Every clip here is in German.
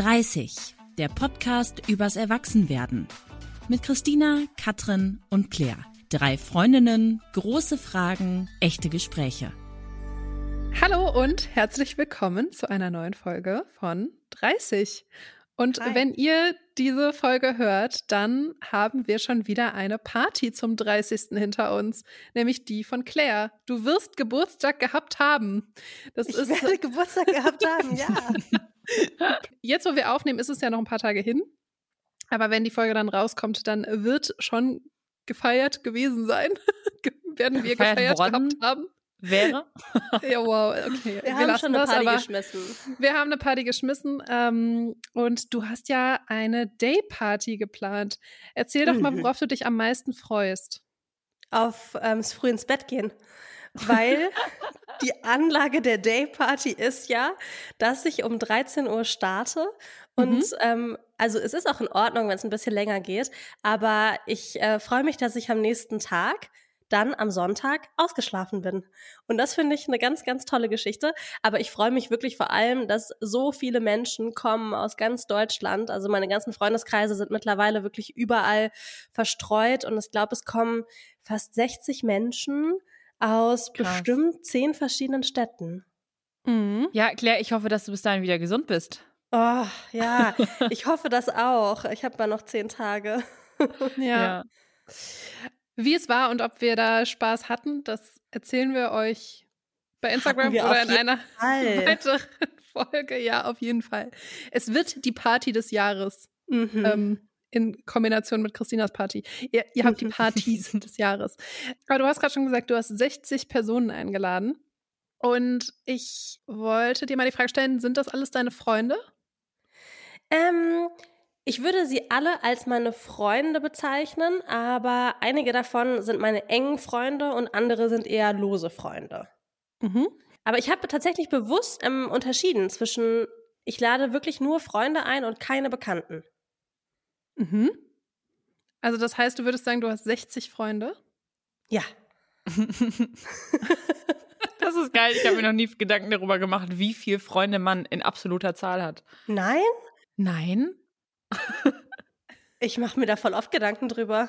30, der Podcast übers Erwachsenwerden. Mit Christina, Katrin und Claire. Drei Freundinnen, große Fragen, echte Gespräche. Hallo und herzlich willkommen zu einer neuen Folge von 30. Und Hi. wenn ihr diese Folge hört, dann haben wir schon wieder eine Party zum 30. hinter uns, nämlich die von Claire. Du wirst Geburtstag gehabt haben. Das ich ist werde Geburtstag gehabt haben, ja. Jetzt, wo wir aufnehmen, ist es ja noch ein paar Tage hin. Aber wenn die Folge dann rauskommt, dann wird schon gefeiert gewesen sein. Werden wir gefeiert, gefeiert gehabt haben wäre. ja, wow, okay. Wir, wir haben schon eine Party das, geschmissen. Wir haben eine Party geschmissen ähm, und du hast ja eine Day-Party geplant. Erzähl doch mal, mhm. worauf du dich am meisten freust. Auf ähm, früh ins Bett gehen. Weil die Anlage der Day-Party ist ja, dass ich um 13 Uhr starte und mhm. ähm, also es ist auch in Ordnung, wenn es ein bisschen länger geht, aber ich äh, freue mich, dass ich am nächsten Tag dann am Sonntag ausgeschlafen bin. Und das finde ich eine ganz, ganz tolle Geschichte. Aber ich freue mich wirklich vor allem, dass so viele Menschen kommen aus ganz Deutschland. Also meine ganzen Freundeskreise sind mittlerweile wirklich überall verstreut. Und ich glaube, es kommen fast 60 Menschen aus Krass. bestimmt zehn verschiedenen Städten. Mhm. Ja, Claire, ich hoffe, dass du bis dahin wieder gesund bist. Oh, ja, ich hoffe das auch. Ich habe mal noch zehn Tage. ja. ja. Wie es war und ob wir da Spaß hatten, das erzählen wir euch bei Instagram oder in einer Fall. weiteren Folge. Ja, auf jeden Fall. Es wird die Party des Jahres. Mhm. Ähm, in Kombination mit Christinas Party. Ihr, ihr habt die Partys des Jahres. Aber du hast gerade schon gesagt, du hast 60 Personen eingeladen. Und ich wollte dir mal die Frage stellen, sind das alles deine Freunde? Ähm, ich würde sie alle als meine Freunde bezeichnen, aber einige davon sind meine engen Freunde und andere sind eher lose Freunde. Mhm. Aber ich habe tatsächlich bewusst ähm, unterschieden zwischen, ich lade wirklich nur Freunde ein und keine Bekannten. Mhm. Also das heißt, du würdest sagen, du hast 60 Freunde? Ja. das ist geil. Ich habe mir noch nie Gedanken darüber gemacht, wie viele Freunde man in absoluter Zahl hat. Nein? Nein? Ich mache mir da voll oft Gedanken drüber.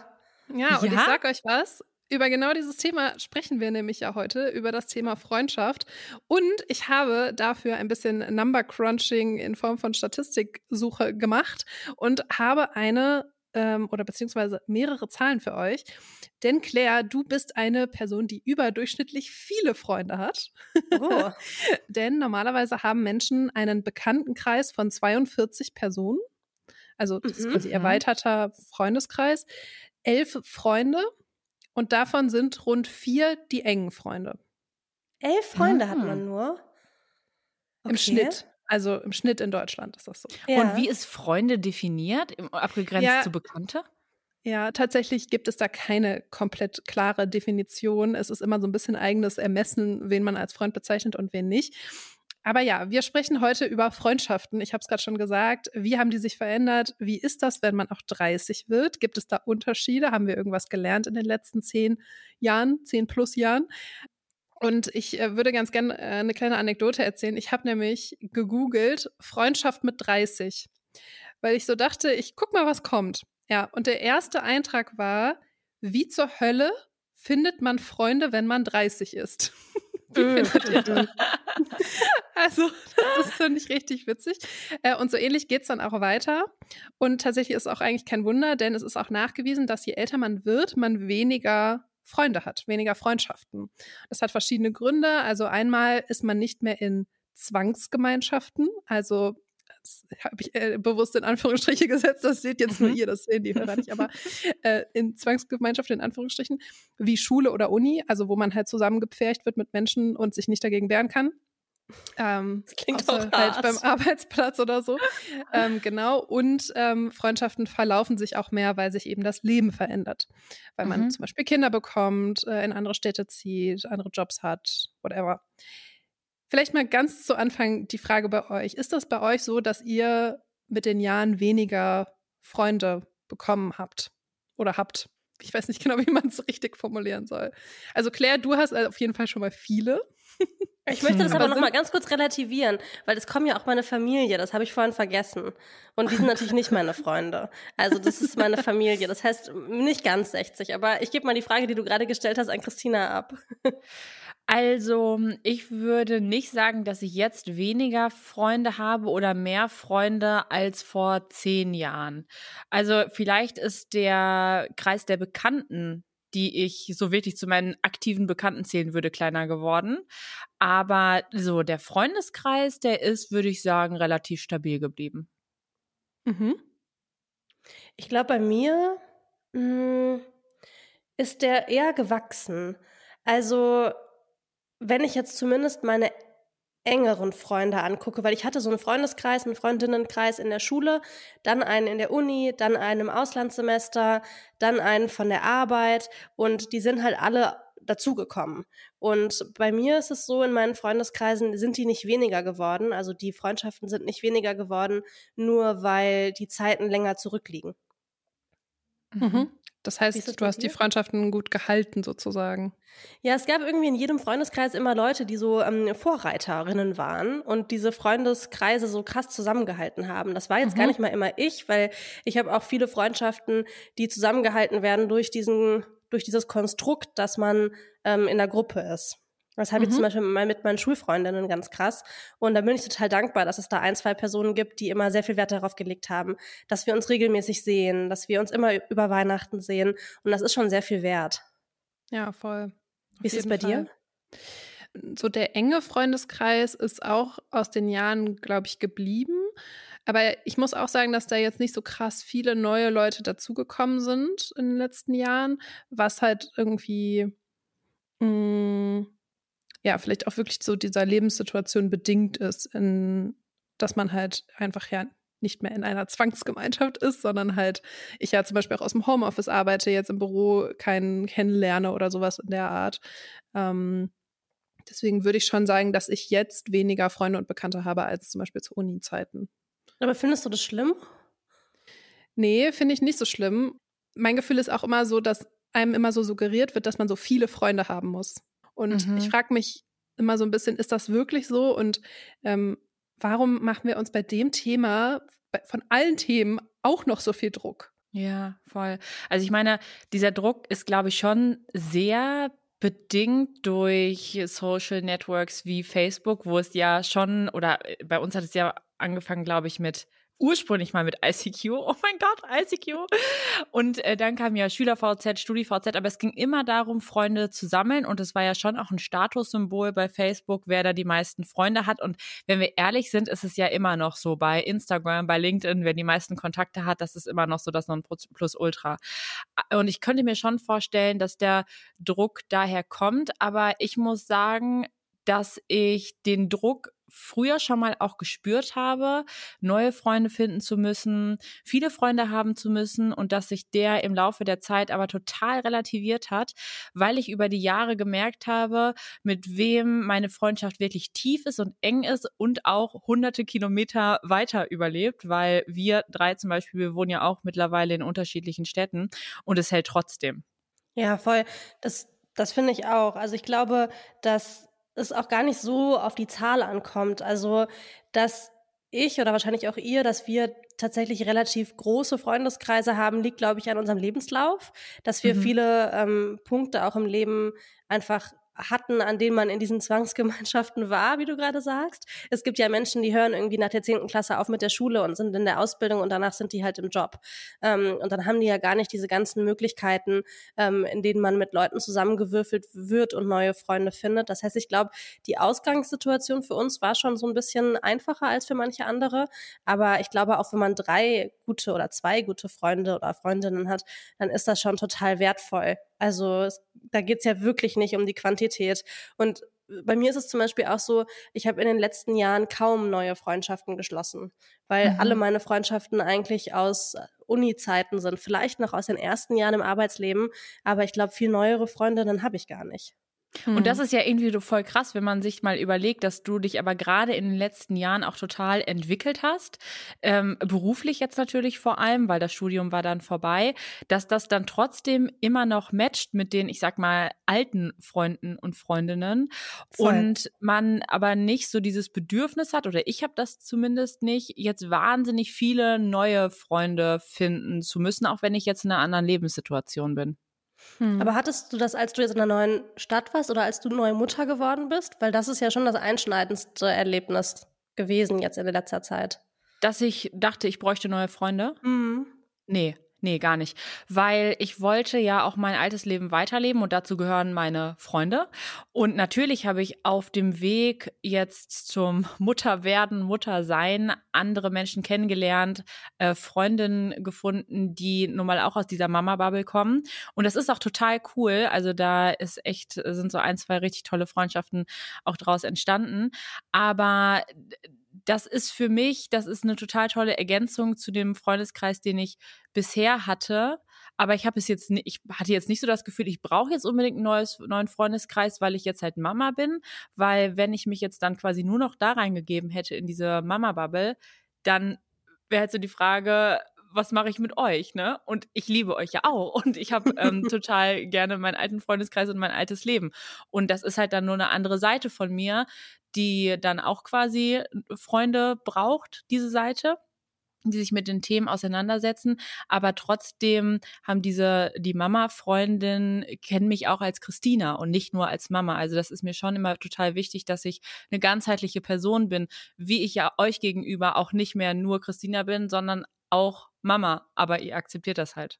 Ja, und ja? ich sag euch was. Über genau dieses Thema sprechen wir nämlich ja heute, über das Thema Freundschaft. Und ich habe dafür ein bisschen Number Crunching in Form von Statistiksuche gemacht und habe eine ähm, oder beziehungsweise mehrere Zahlen für euch. Denn Claire, du bist eine Person, die überdurchschnittlich viele Freunde hat. Oh. Denn normalerweise haben Menschen einen Bekanntenkreis von 42 Personen. Also das ist mhm, quasi erweiterter Freundeskreis. Elf Freunde und davon sind rund vier die engen Freunde. Elf Freunde mhm. hat man nur? Okay. Im Schnitt. Also im Schnitt in Deutschland ist das so. Ja. Und wie ist Freunde definiert, abgegrenzt ja. zu Bekannte? Ja, tatsächlich gibt es da keine komplett klare Definition. Es ist immer so ein bisschen eigenes Ermessen, wen man als Freund bezeichnet und wen nicht. Aber ja, wir sprechen heute über Freundschaften. Ich habe es gerade schon gesagt. Wie haben die sich verändert? Wie ist das, wenn man auch 30 wird? Gibt es da Unterschiede? Haben wir irgendwas gelernt in den letzten zehn Jahren, zehn plus Jahren? Und ich äh, würde ganz gerne äh, eine kleine Anekdote erzählen. Ich habe nämlich gegoogelt Freundschaft mit 30, weil ich so dachte, ich guck mal, was kommt. Ja, und der erste Eintrag war, wie zur Hölle findet man Freunde, wenn man 30 ist? Wie äh. findet ihr das? Also, das ist, finde ich, richtig witzig. Äh, und so ähnlich geht's dann auch weiter. Und tatsächlich ist auch eigentlich kein Wunder, denn es ist auch nachgewiesen, dass je älter man wird, man weniger Freunde hat, weniger Freundschaften. Das hat verschiedene Gründe. Also einmal ist man nicht mehr in Zwangsgemeinschaften, also habe ich äh, bewusst in Anführungsstriche gesetzt, das seht jetzt nur mhm. ihr, das sehen die Hörer nicht, aber äh, in Zwangsgemeinschaften in Anführungsstrichen, wie Schule oder Uni, also wo man halt zusammengepfercht wird mit Menschen und sich nicht dagegen wehren kann. Ähm, das klingt auch halt beim Arbeitsplatz oder so. ähm, genau. Und ähm, Freundschaften verlaufen sich auch mehr, weil sich eben das Leben verändert. Weil man mhm. zum Beispiel Kinder bekommt, äh, in andere Städte zieht, andere Jobs hat, whatever. Vielleicht mal ganz zu Anfang die Frage bei euch. Ist das bei euch so, dass ihr mit den Jahren weniger Freunde bekommen habt oder habt? ich weiß nicht genau, wie man es richtig formulieren soll. Also Claire, du hast auf jeden Fall schon mal viele. Ich möchte das aber, aber noch mal ganz kurz relativieren, weil es kommen ja auch meine Familie, das habe ich vorhin vergessen. Und die sind natürlich nicht meine Freunde. Also das ist meine Familie. Das heißt nicht ganz 60, aber ich gebe mal die Frage, die du gerade gestellt hast, an Christina ab. Also, ich würde nicht sagen, dass ich jetzt weniger Freunde habe oder mehr Freunde als vor zehn Jahren. Also, vielleicht ist der Kreis der Bekannten, die ich so wirklich zu meinen aktiven Bekannten zählen würde, kleiner geworden. Aber so der Freundeskreis, der ist, würde ich sagen, relativ stabil geblieben. Mhm. Ich glaube, bei mir mh, hm, ist der eher gewachsen. Also wenn ich jetzt zumindest meine engeren Freunde angucke, weil ich hatte so einen Freundeskreis, einen Freundinnenkreis in der Schule, dann einen in der Uni, dann einen im Auslandssemester, dann einen von der Arbeit und die sind halt alle dazugekommen. Und bei mir ist es so, in meinen Freundeskreisen sind die nicht weniger geworden, also die Freundschaften sind nicht weniger geworden, nur weil die Zeiten länger zurückliegen. Mhm. Das heißt, du hast die Freundschaften gut gehalten sozusagen. Ja, es gab irgendwie in jedem Freundeskreis immer Leute, die so ähm, Vorreiterinnen waren und diese Freundeskreise so krass zusammengehalten haben. Das war jetzt mhm. gar nicht mal immer ich, weil ich habe auch viele Freundschaften, die zusammengehalten werden durch diesen durch dieses Konstrukt, dass man ähm, in der Gruppe ist. Das habe mhm. ich zum Beispiel mal mit meinen Schulfreundinnen ganz krass. Und da bin ich total dankbar, dass es da ein, zwei Personen gibt, die immer sehr viel Wert darauf gelegt haben, dass wir uns regelmäßig sehen, dass wir uns immer über Weihnachten sehen. Und das ist schon sehr viel wert. Ja, voll. Wie ist es bei Fall. dir? So der enge Freundeskreis ist auch aus den Jahren, glaube ich, geblieben. Aber ich muss auch sagen, dass da jetzt nicht so krass viele neue Leute dazugekommen sind in den letzten Jahren, was halt irgendwie mh, mm, ja, vielleicht auch wirklich so dieser Lebenssituation bedingt ist, in, dass man halt einfach ja nicht mehr in einer Zwangsgemeinschaft ist, sondern halt ich ja zum Beispiel auch aus dem Homeoffice arbeite, jetzt im Büro keinen kennenlerne oder sowas in der Art. Ähm, deswegen würde ich schon sagen, dass ich jetzt weniger Freunde und Bekannte habe als zum Beispiel zu Uni-Zeiten. Aber findest du das schlimm? Nee, finde ich nicht so schlimm. Mein Gefühl ist auch immer so, dass einem immer so suggeriert wird, dass man so viele Freunde haben muss. Und mhm. ich frage mich immer so ein bisschen, ist das wirklich so? Und ähm, warum machen wir uns bei dem Thema, von allen Themen, auch noch so viel Druck? Ja, voll. Also ich meine, dieser Druck ist, glaube ich, schon sehr bedingt durch Social Networks wie Facebook, wo es ja schon, oder äh, bei uns hat es ja angefangen, glaube ich, mit ursprünglich mal mit ICQ. Oh mein Gott, ICQ. Und äh, dann kam ja SchülerVZ, StudiVZ, aber es ging immer darum, Freunde zu sammeln und es war ja schon auch ein Statussymbol bei Facebook, wer da die meisten Freunde hat. Und wenn wir ehrlich sind, ist es ja immer noch so bei Instagram, bei LinkedIn, wer die meisten Kontakte hat, das ist immer noch so das Nonplusultra. Und ich könnte mir schon vorstellen, dass der Druck daher kommt, aber ich muss sagen, dass ich den Druck früher schon mal auch gespürt habe, neue Freunde finden zu müssen, viele Freunde haben zu müssen und dass sich der im Laufe der Zeit aber total relativiert hat, weil ich über die Jahre gemerkt habe, mit wem meine Freundschaft wirklich tief ist und eng ist und auch hunderte Kilometer weiter überlebt, weil wir drei zum Beispiel, wir wohnen ja auch mittlerweile in unterschiedlichen Städten und es hält trotzdem. Ja, voll. Das, das finde ich auch. Also ich glaube, dass es auch gar nicht so auf die Zahl ankommt. Also, dass ich oder wahrscheinlich auch ihr, dass wir tatsächlich relativ große Freundeskreise haben, liegt, glaube ich, an unserem Lebenslauf, dass wir mhm. viele ähm, Punkte auch im Leben einfach hatten, an denen man in diesen Zwangsgemeinschaften war, wie du gerade sagst. Es gibt ja Menschen, die hören irgendwie nach der zehnten Klasse auf mit der Schule und sind in der Ausbildung und danach sind die halt im Job. Ähm, und dann haben die ja gar nicht diese ganzen Möglichkeiten, ähm, in denen man mit Leuten zusammengewürfelt wird und neue Freunde findet. Das heißt, ich glaube, die Ausgangssituation für uns war schon so ein bisschen einfacher als für manche andere. Aber ich glaube, auch wenn man drei gute oder zwei gute Freunde oder Freundinnen hat, dann ist das schon total wertvoll. Also es, da geht's ja wirklich nicht um die Quantität. Und bei mir ist es zum Beispiel auch so, ich habe in den letzten Jahren kaum neue Freundschaften geschlossen, weil mhm. alle meine Freundschaften eigentlich aus Uni-Zeiten sind, vielleicht noch aus den ersten Jahren im Arbeitsleben, aber ich glaube, viel neuere Freundinnen habe ich gar nicht. Und das hm. ist ja irgendwie voll krass, wenn man sich mal überlegt, dass du dich aber gerade in den letzten Jahren auch total entwickelt hast, ähm, beruflich jetzt natürlich vor allem, weil das Studium war dann vorbei, dass das dann trotzdem immer noch matcht mit den, ich sag mal, alten Freunden und Freundinnen voll. und man aber nicht so dieses Bedürfnis hat, oder ich habe das zumindest nicht, jetzt wahnsinnig viele neue Freunde finden zu müssen, auch wenn ich jetzt in einer anderen Lebenssituation bin. Hm. Aber hattest du das, als du jetzt in einer neuen Stadt warst oder als du neue Mutter geworden bist? Weil das ist ja schon das einschneidendste Erlebnis gewesen jetzt in letzter Zeit. Dass ich dachte, ich bräuchte neue Freunde? Mhm. Nee, Nee, gar nicht. Weil ich wollte ja auch mein altes Leben weiterleben und dazu gehören meine Freunde. Und natürlich habe ich auf dem Weg jetzt zum Mutterwerden, Muttersein andere Menschen kennengelernt, äh, Freundinnen gefunden, die nun mal auch aus dieser Mama-Bubble kommen. Und das ist auch total cool. Also da ist echt, sind so ein, zwei richtig tolle Freundschaften auch draus entstanden. Aber das ist für mich, das ist eine total tolle Ergänzung zu dem Freundeskreis, den ich bisher hatte. Aber ich habe es jetzt, ich hatte jetzt nicht so das Gefühl, ich brauche jetzt unbedingt einen neues, neuen Freundeskreis, weil ich jetzt halt Mama bin. Weil wenn ich mich jetzt dann quasi nur noch da reingegeben hätte in diese Mama-Bubble, dann wäre halt so die Frage, was mache ich mit euch, ne? Und ich liebe euch ja auch. Und ich habe ähm, total gerne meinen alten Freundeskreis und mein altes Leben. Und das ist halt dann nur eine andere Seite von mir, die dann auch quasi Freunde braucht, diese Seite die sich mit den Themen auseinandersetzen, aber trotzdem haben diese die Mama Freundin kennen mich auch als Christina und nicht nur als Mama. Also das ist mir schon immer total wichtig, dass ich eine ganzheitliche Person bin, wie ich ja euch gegenüber auch nicht mehr nur Christina bin, sondern auch Mama, aber ihr akzeptiert das halt.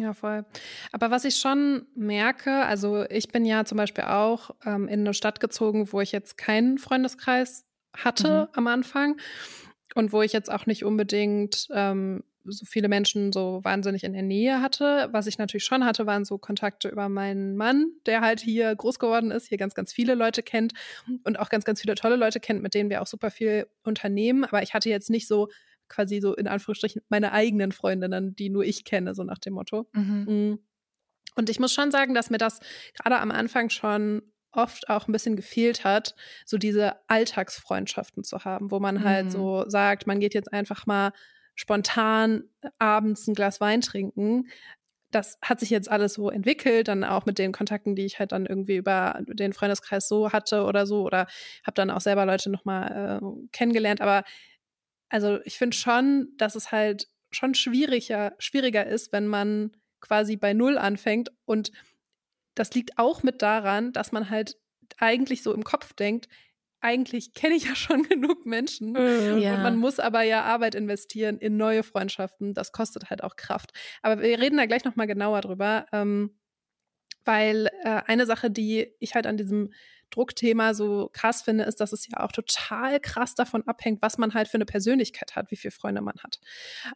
Ja, voll. Aber was ich schon merke, also ich bin ja zum Beispiel auch ähm, in eine Stadt gezogen, wo ich jetzt keinen Freundeskreis hatte mhm. am Anfang und wo ich jetzt auch nicht unbedingt ähm, so viele Menschen so wahnsinnig in der Nähe hatte. Was ich natürlich schon hatte, waren so Kontakte über meinen Mann, der halt hier groß geworden ist, hier ganz, ganz viele Leute kennt und auch ganz, ganz viele tolle Leute kennt, mit denen wir auch super viel unternehmen. Aber ich hatte jetzt nicht so quasi so in Anführungsstrichen meine eigenen Freundinnen, die nur ich kenne, so nach dem Motto. Mhm. Mm. Und ich muss schon sagen, dass mir das gerade am Anfang schon oft auch ein bisschen gefehlt hat, so diese Alltagsfreundschaften zu haben, wo man halt mhm. so sagt, man geht jetzt einfach mal spontan abends ein Glas Wein trinken. Das hat sich jetzt alles so entwickelt, dann auch mit den Kontakten, die ich halt dann irgendwie über den Freundeskreis so hatte oder so, oder habe dann auch selber Leute nochmal äh, kennengelernt. Aber also ich finde schon, dass es halt schon schwieriger, schwieriger ist, wenn man quasi bei Null anfängt. Und das liegt auch mit daran, dass man halt eigentlich so im Kopf denkt, eigentlich kenne ich ja schon genug Menschen mm, ja. und man muss aber ja Arbeit investieren in neue Freundschaften. Das kostet halt auch Kraft. Aber wir reden da gleich noch mal genauer drüber, ähm, weil äh, eine Sache, die ich halt an diesem Druckthema so krass finde, ist, dass es ja auch total krass davon abhängt, was man halt für eine Persönlichkeit hat, wie viele Freunde man hat.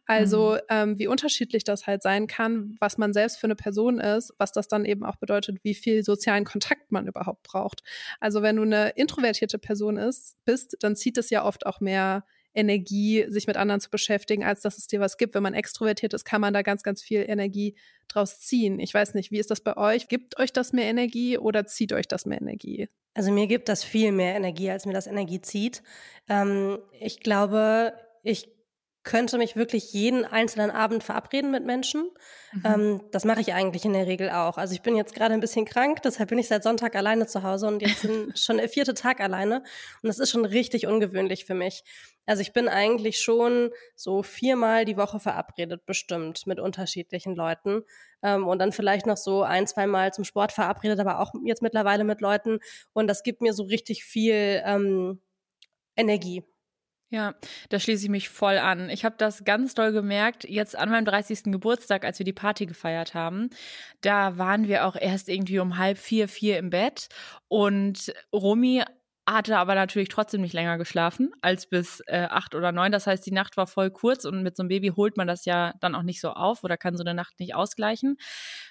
Also mhm. ähm, wie unterschiedlich das halt sein kann, was man selbst für eine Person ist, was das dann eben auch bedeutet, wie viel sozialen Kontakt man überhaupt braucht. Also wenn du eine introvertierte Person ist, bist, dann zieht es ja oft auch mehr Energie, sich mit anderen zu beschäftigen, als dass es dir was gibt. Wenn man extrovertiert ist, kann man da ganz, ganz viel Energie draus ziehen. Ich weiß nicht, wie ist das bei euch? Gibt euch das mehr Energie oder zieht euch das mehr Energie? Also mir gibt das viel mehr Energie, als mir das Energie zieht. Ähm, ich glaube, ich könnte mich wirklich jeden einzelnen Abend verabreden mit Menschen. Mhm. Ähm, das mache ich eigentlich in der Regel auch. Also ich bin jetzt gerade ein bisschen krank, deshalb bin ich seit Sonntag alleine zu Hause und jetzt schon der vierte Tag alleine. Und das ist schon richtig ungewöhnlich für mich. Also ich bin eigentlich schon so viermal die Woche verabredet, bestimmt, mit unterschiedlichen Leuten. Ähm, und dann vielleicht noch so ein, zwei Mal zum Sport verabredet, aber auch jetzt mittlerweile mit Leuten. Und das gibt mir so richtig viel ähm, Energie. Ja, da schließe ich mich voll an. Ich habe das ganz doll gemerkt, jetzt an meinem 30. Geburtstag, als wir die Party gefeiert haben. Da waren wir auch erst irgendwie um halb vier, vier im Bett. Und Romy hatte aber natürlich trotzdem nicht länger geschlafen als bis äh, acht oder neun. Das heißt, die Nacht war voll kurz und mit so einem Baby holt man das ja dann auch nicht so auf oder kann so eine Nacht nicht ausgleichen.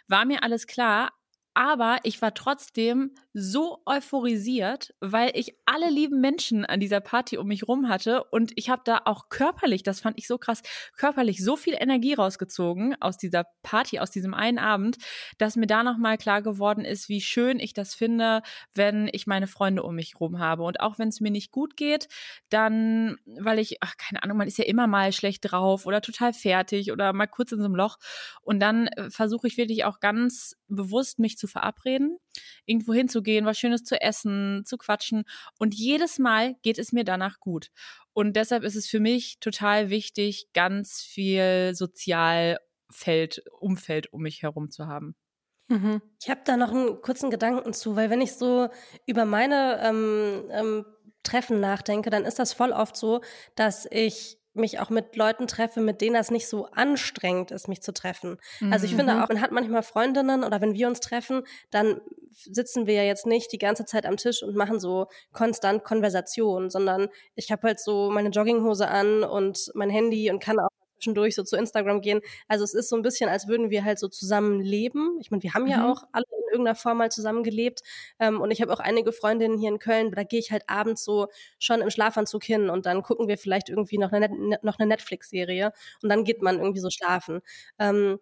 War mir alles klar, aber ich war trotzdem so euphorisiert, weil ich alle lieben Menschen an dieser Party um mich rum hatte und ich habe da auch körperlich, das fand ich so krass, körperlich so viel Energie rausgezogen aus dieser Party, aus diesem einen Abend, dass mir da nochmal klar geworden ist, wie schön ich das finde, wenn ich meine Freunde um mich rum habe. Und auch wenn es mir nicht gut geht, dann, weil ich, ach, keine Ahnung, man ist ja immer mal schlecht drauf oder total fertig oder mal kurz in so einem Loch. Und dann äh, versuche ich wirklich auch ganz bewusst, mich zu verabreden, irgendwo hinzugehen, was Schönes zu essen, zu quatschen. Und jedes Mal geht es mir danach gut. Und deshalb ist es für mich total wichtig, ganz viel Sozialfeld, Umfeld um mich herum zu haben. Mhm. Ich habe da noch einen kurzen Gedanken zu, weil wenn ich so über meine ähm, ähm, Treffen nachdenke, dann ist das voll oft so, dass ich mich auch mit Leuten treffe, mit denen das nicht so anstrengend ist, mich zu treffen. Mhm. Also ich mhm. finde auch, man hat manchmal Freundinnen oder wenn wir uns treffen, dann sitzen wir ja jetzt nicht die ganze Zeit am Tisch und machen so konstant Konversation, sondern ich habe halt so meine Jogginghose an und mein Handy und kann auch zwischendurch so zu Instagram gehen. Also es ist so ein bisschen, als würden wir halt so zusammen leben. Ich meine, wir haben ja mhm. auch alle in irgendeiner Form mal zusammengelebt. Ähm, und ich habe auch einige Freundinnen hier in Köln, da gehe ich halt abends so schon im Schlafanzug hin und dann gucken wir vielleicht irgendwie noch eine, noch eine Netflix-Serie und dann geht man irgendwie so schlafen. Ähm,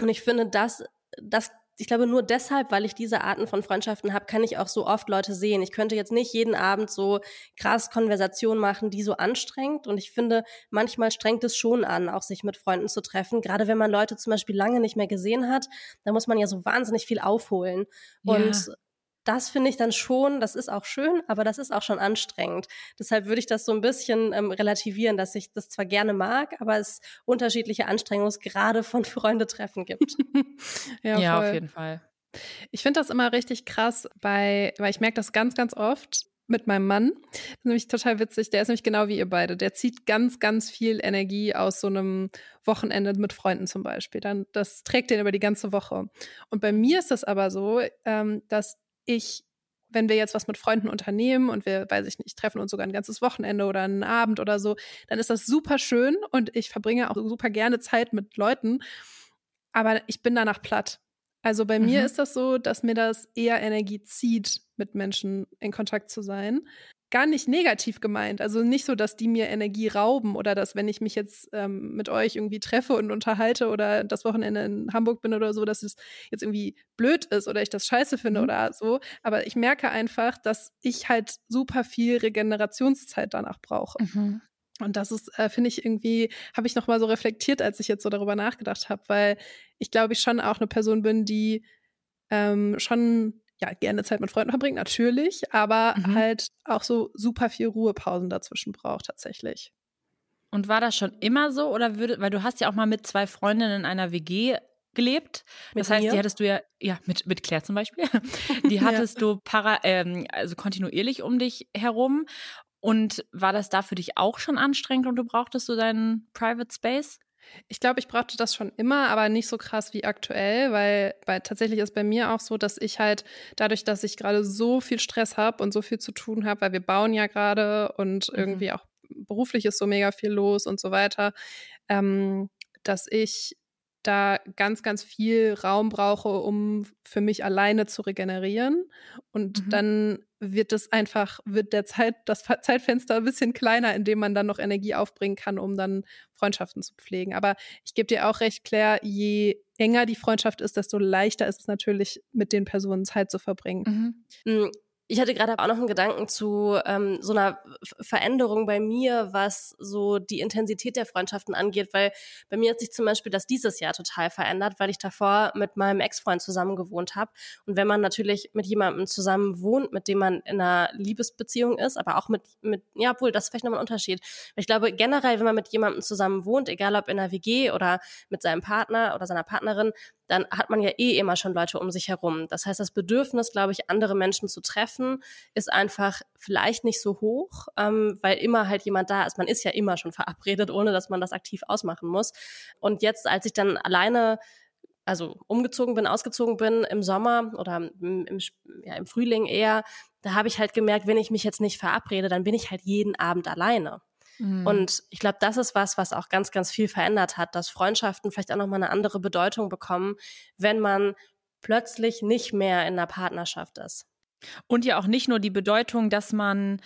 und ich finde, das, das ich glaube, nur deshalb, weil ich diese Arten von Freundschaften habe, kann ich auch so oft Leute sehen. Ich könnte jetzt nicht jeden Abend so krass Konversationen machen, die so anstrengt. Und ich finde, manchmal strengt es schon an, auch sich mit Freunden zu treffen. Gerade wenn man Leute zum Beispiel lange nicht mehr gesehen hat, da muss man ja so wahnsinnig viel aufholen. Ja. Und das finde ich dann schon, das ist auch schön, aber das ist auch schon anstrengend. Deshalb würde ich das so ein bisschen ähm, relativieren, dass ich das zwar gerne mag, aber es unterschiedliche Anstrengungsgrade von Freundetreffen gibt. ja, ja auf jeden Fall. Ich finde das immer richtig krass bei, weil ich merke das ganz, ganz oft mit meinem Mann. Das ist nämlich total witzig. Der ist nämlich genau wie ihr beide. Der zieht ganz, ganz viel Energie aus so einem Wochenende mit Freunden zum Beispiel. Dann, das trägt den über die ganze Woche. Und bei mir ist das aber so, ähm, dass ich, wenn wir jetzt was mit Freunden unternehmen und wir, weiß ich nicht, treffen uns sogar ein ganzes Wochenende oder einen Abend oder so, dann ist das super schön und ich verbringe auch super gerne Zeit mit Leuten. Aber ich bin danach platt. Also bei mhm. mir ist das so, dass mir das eher Energie zieht, mit Menschen in Kontakt zu sein gar nicht negativ gemeint. Also nicht so, dass die mir Energie rauben oder dass, wenn ich mich jetzt ähm, mit euch irgendwie treffe und unterhalte oder das Wochenende in Hamburg bin oder so, dass es jetzt irgendwie blöd ist oder ich das scheiße finde mhm. oder so. Aber ich merke einfach, dass ich halt super viel Regenerationszeit danach brauche. Mhm. Und das ist, äh, finde ich irgendwie, habe ich nochmal so reflektiert, als ich jetzt so darüber nachgedacht habe, weil ich glaube, ich schon auch eine Person bin, die ähm, schon ja, gerne Zeit mit Freunden verbringt, natürlich, aber mhm. halt auch so super viel Ruhepausen dazwischen braucht tatsächlich. Und war das schon immer so oder würde, weil du hast ja auch mal mit zwei Freundinnen in einer WG gelebt. Das mit heißt, mir? die hattest du ja, ja, mit, mit Claire zum Beispiel, die hattest ja. du para, ähm, also kontinuierlich um dich herum. Und war das da für dich auch schon anstrengend und du brauchtest so deinen Private Space? Ich glaube, ich brauchte das schon immer, aber nicht so krass wie aktuell, weil, weil tatsächlich ist bei mir auch so, dass ich halt dadurch, dass ich gerade so viel Stress habe und so viel zu tun habe, weil wir bauen ja gerade und mhm. irgendwie auch beruflich ist so mega viel los und so weiter, ähm, dass ich da ganz, ganz viel Raum brauche, um für mich alleine zu regenerieren. Und mhm. dann wird es einfach, wird der Zeit, das Zeitfenster ein bisschen kleiner, in dem man dann noch Energie aufbringen kann, um dann Freundschaften zu pflegen. Aber ich gebe dir auch recht, Claire, je enger die Freundschaft ist, desto leichter ist es natürlich, mit den Personen Zeit zu verbringen. Mhm. Mm, ich hatte gerade auch noch einen Gedanken zu ähm, so einer Veränderung bei mir, was so die Intensität der Freundschaften angeht, weil bei mir hat sich zum Beispiel das dieses Jahr total verändert, weil ich davor mit meinem Ex-Freund zusammen gewohnt habe. Und wenn man natürlich mit jemandem zusammen wohnt, mit dem man in einer Liebesbeziehung ist, aber auch mit, mit ja, obwohl, das ist vielleicht nochmal ein Unterschied. Ich glaube, generell, wenn man mit jemandem zusammen wohnt, egal ob in einer WG oder mit seinem Partner oder seiner Partnerin, dann hat man ja eh immer schon Leute um sich herum. Das heißt, das Bedürfnis, glaube ich, andere Menschen zu treffen, ist einfach vielleicht nicht so hoch, ähm, weil immer halt jemand da ist. Man ist ja immer schon verabredet, ohne dass man das aktiv ausmachen muss. Und jetzt, als ich dann alleine also umgezogen bin, ausgezogen bin im Sommer oder im, im, ja, im Frühling eher, da habe ich halt gemerkt, wenn ich mich jetzt nicht verabrede, dann bin ich halt jeden Abend alleine. Mhm. Und ich glaube, das ist was, was auch ganz, ganz viel verändert hat, dass Freundschaften vielleicht auch nochmal eine andere Bedeutung bekommen, wenn man plötzlich nicht mehr in einer Partnerschaft ist. Und ja auch nicht nur die Bedeutung, dass man,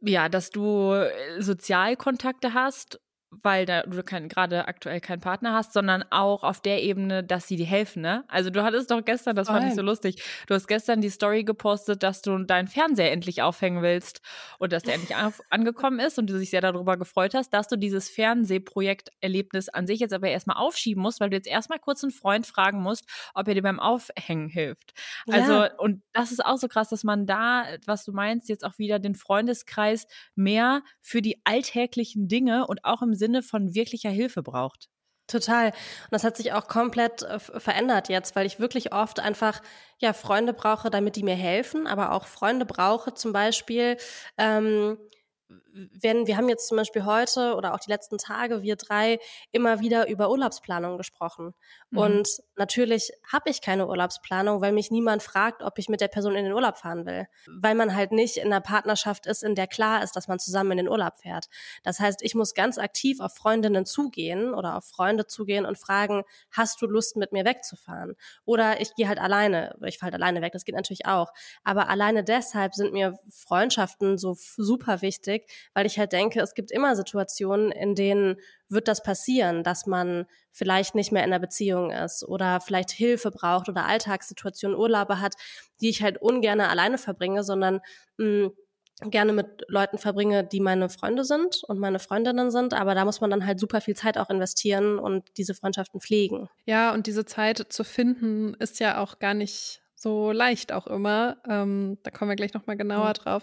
ja, dass du äh, Sozialkontakte hast weil da du gerade aktuell keinen Partner hast, sondern auch auf der Ebene, dass sie dir helfen, ne? Also du hattest doch gestern, das fand ich so lustig, du hast gestern die Story gepostet, dass du deinen Fernseher endlich aufhängen willst und dass der endlich angekommen ist und du dich sehr darüber gefreut hast, dass du dieses Fernsehprojekterlebnis an sich jetzt aber erstmal aufschieben musst, weil du jetzt erstmal kurz einen Freund fragen musst, ob er dir beim Aufhängen hilft. Also ja. und das ist auch so krass, dass man da, was du meinst, jetzt auch wieder den Freundeskreis mehr für die alltäglichen Dinge und auch im Sinne von wirklicher Hilfe braucht. Total. Und das hat sich auch komplett äh, verändert jetzt, weil ich wirklich oft einfach ja Freunde brauche, damit die mir helfen, aber auch Freunde brauche zum Beispiel, ähm, wenn wir haben jetzt zum Beispiel heute oder auch die letzten Tage, wir drei, immer wieder über Urlaubsplanung gesprochen. Mhm. Und natürlich habe ich keine Urlaubsplanung, weil mich niemand fragt, ob ich mit der Person in den Urlaub fahren will. Weil man halt nicht in einer Partnerschaft ist, in der klar ist, dass man zusammen in den Urlaub fährt. Das heißt, ich muss ganz aktiv auf Freundinnen zugehen oder auf Freunde zugehen und fragen, hast du Lust, mit mir wegzufahren? Oder ich gehe halt alleine, ich fahre halt alleine weg, das geht natürlich auch. Aber alleine deshalb sind mir Freundschaften so super wichtig, weil ich halt denke, es gibt immer Situationen, in denen wird das passieren, dass man vielleicht nicht mehr in einer Beziehung ist oder vielleicht Hilfe braucht oder Alltagssituationen, Urlaube hat, die ich halt ungern alleine verbringe, sondern mh, hm, gerne mit Leuten verbringe, die meine Freunde sind und meine Freundinnen sind, aber da muss man dann halt super viel Zeit auch investieren und diese Freundschaften pflegen. Ja, und diese Zeit zu finden ist ja auch gar nicht so leicht auch immer. Ähm, da kommen wir gleich nochmal genauer mhm. drauf.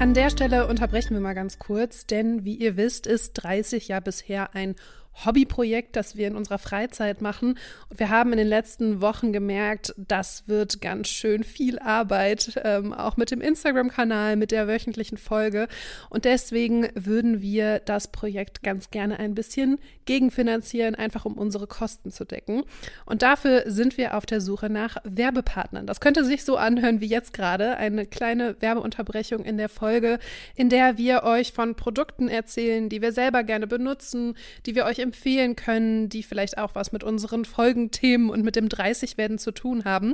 An der Stelle unterbrechen wir mal ganz kurz, denn wie ihr wisst, ist 30 ja bisher ein Hobbyprojekt, das wir in unserer Freizeit machen. Und wir haben in den letzten Wochen gemerkt, das wird ganz schön viel Arbeit, ähm, auch mit dem Instagram-Kanal, mit der wöchentlichen Folge. Und deswegen würden wir das Projekt ganz gerne ein bisschen gegenfinanzieren, einfach um unsere Kosten zu decken. Und dafür sind wir auf der Suche nach Werbepartnern. Das könnte sich so anhören wie jetzt gerade, eine kleine Werbeunterbrechung in der Folge, in der wir euch von Produkten erzählen, die wir selber gerne benutzen, die wir euch empfehlen können, die vielleicht auch was mit unseren Folgenthemen und mit dem 30-Werden zu tun haben.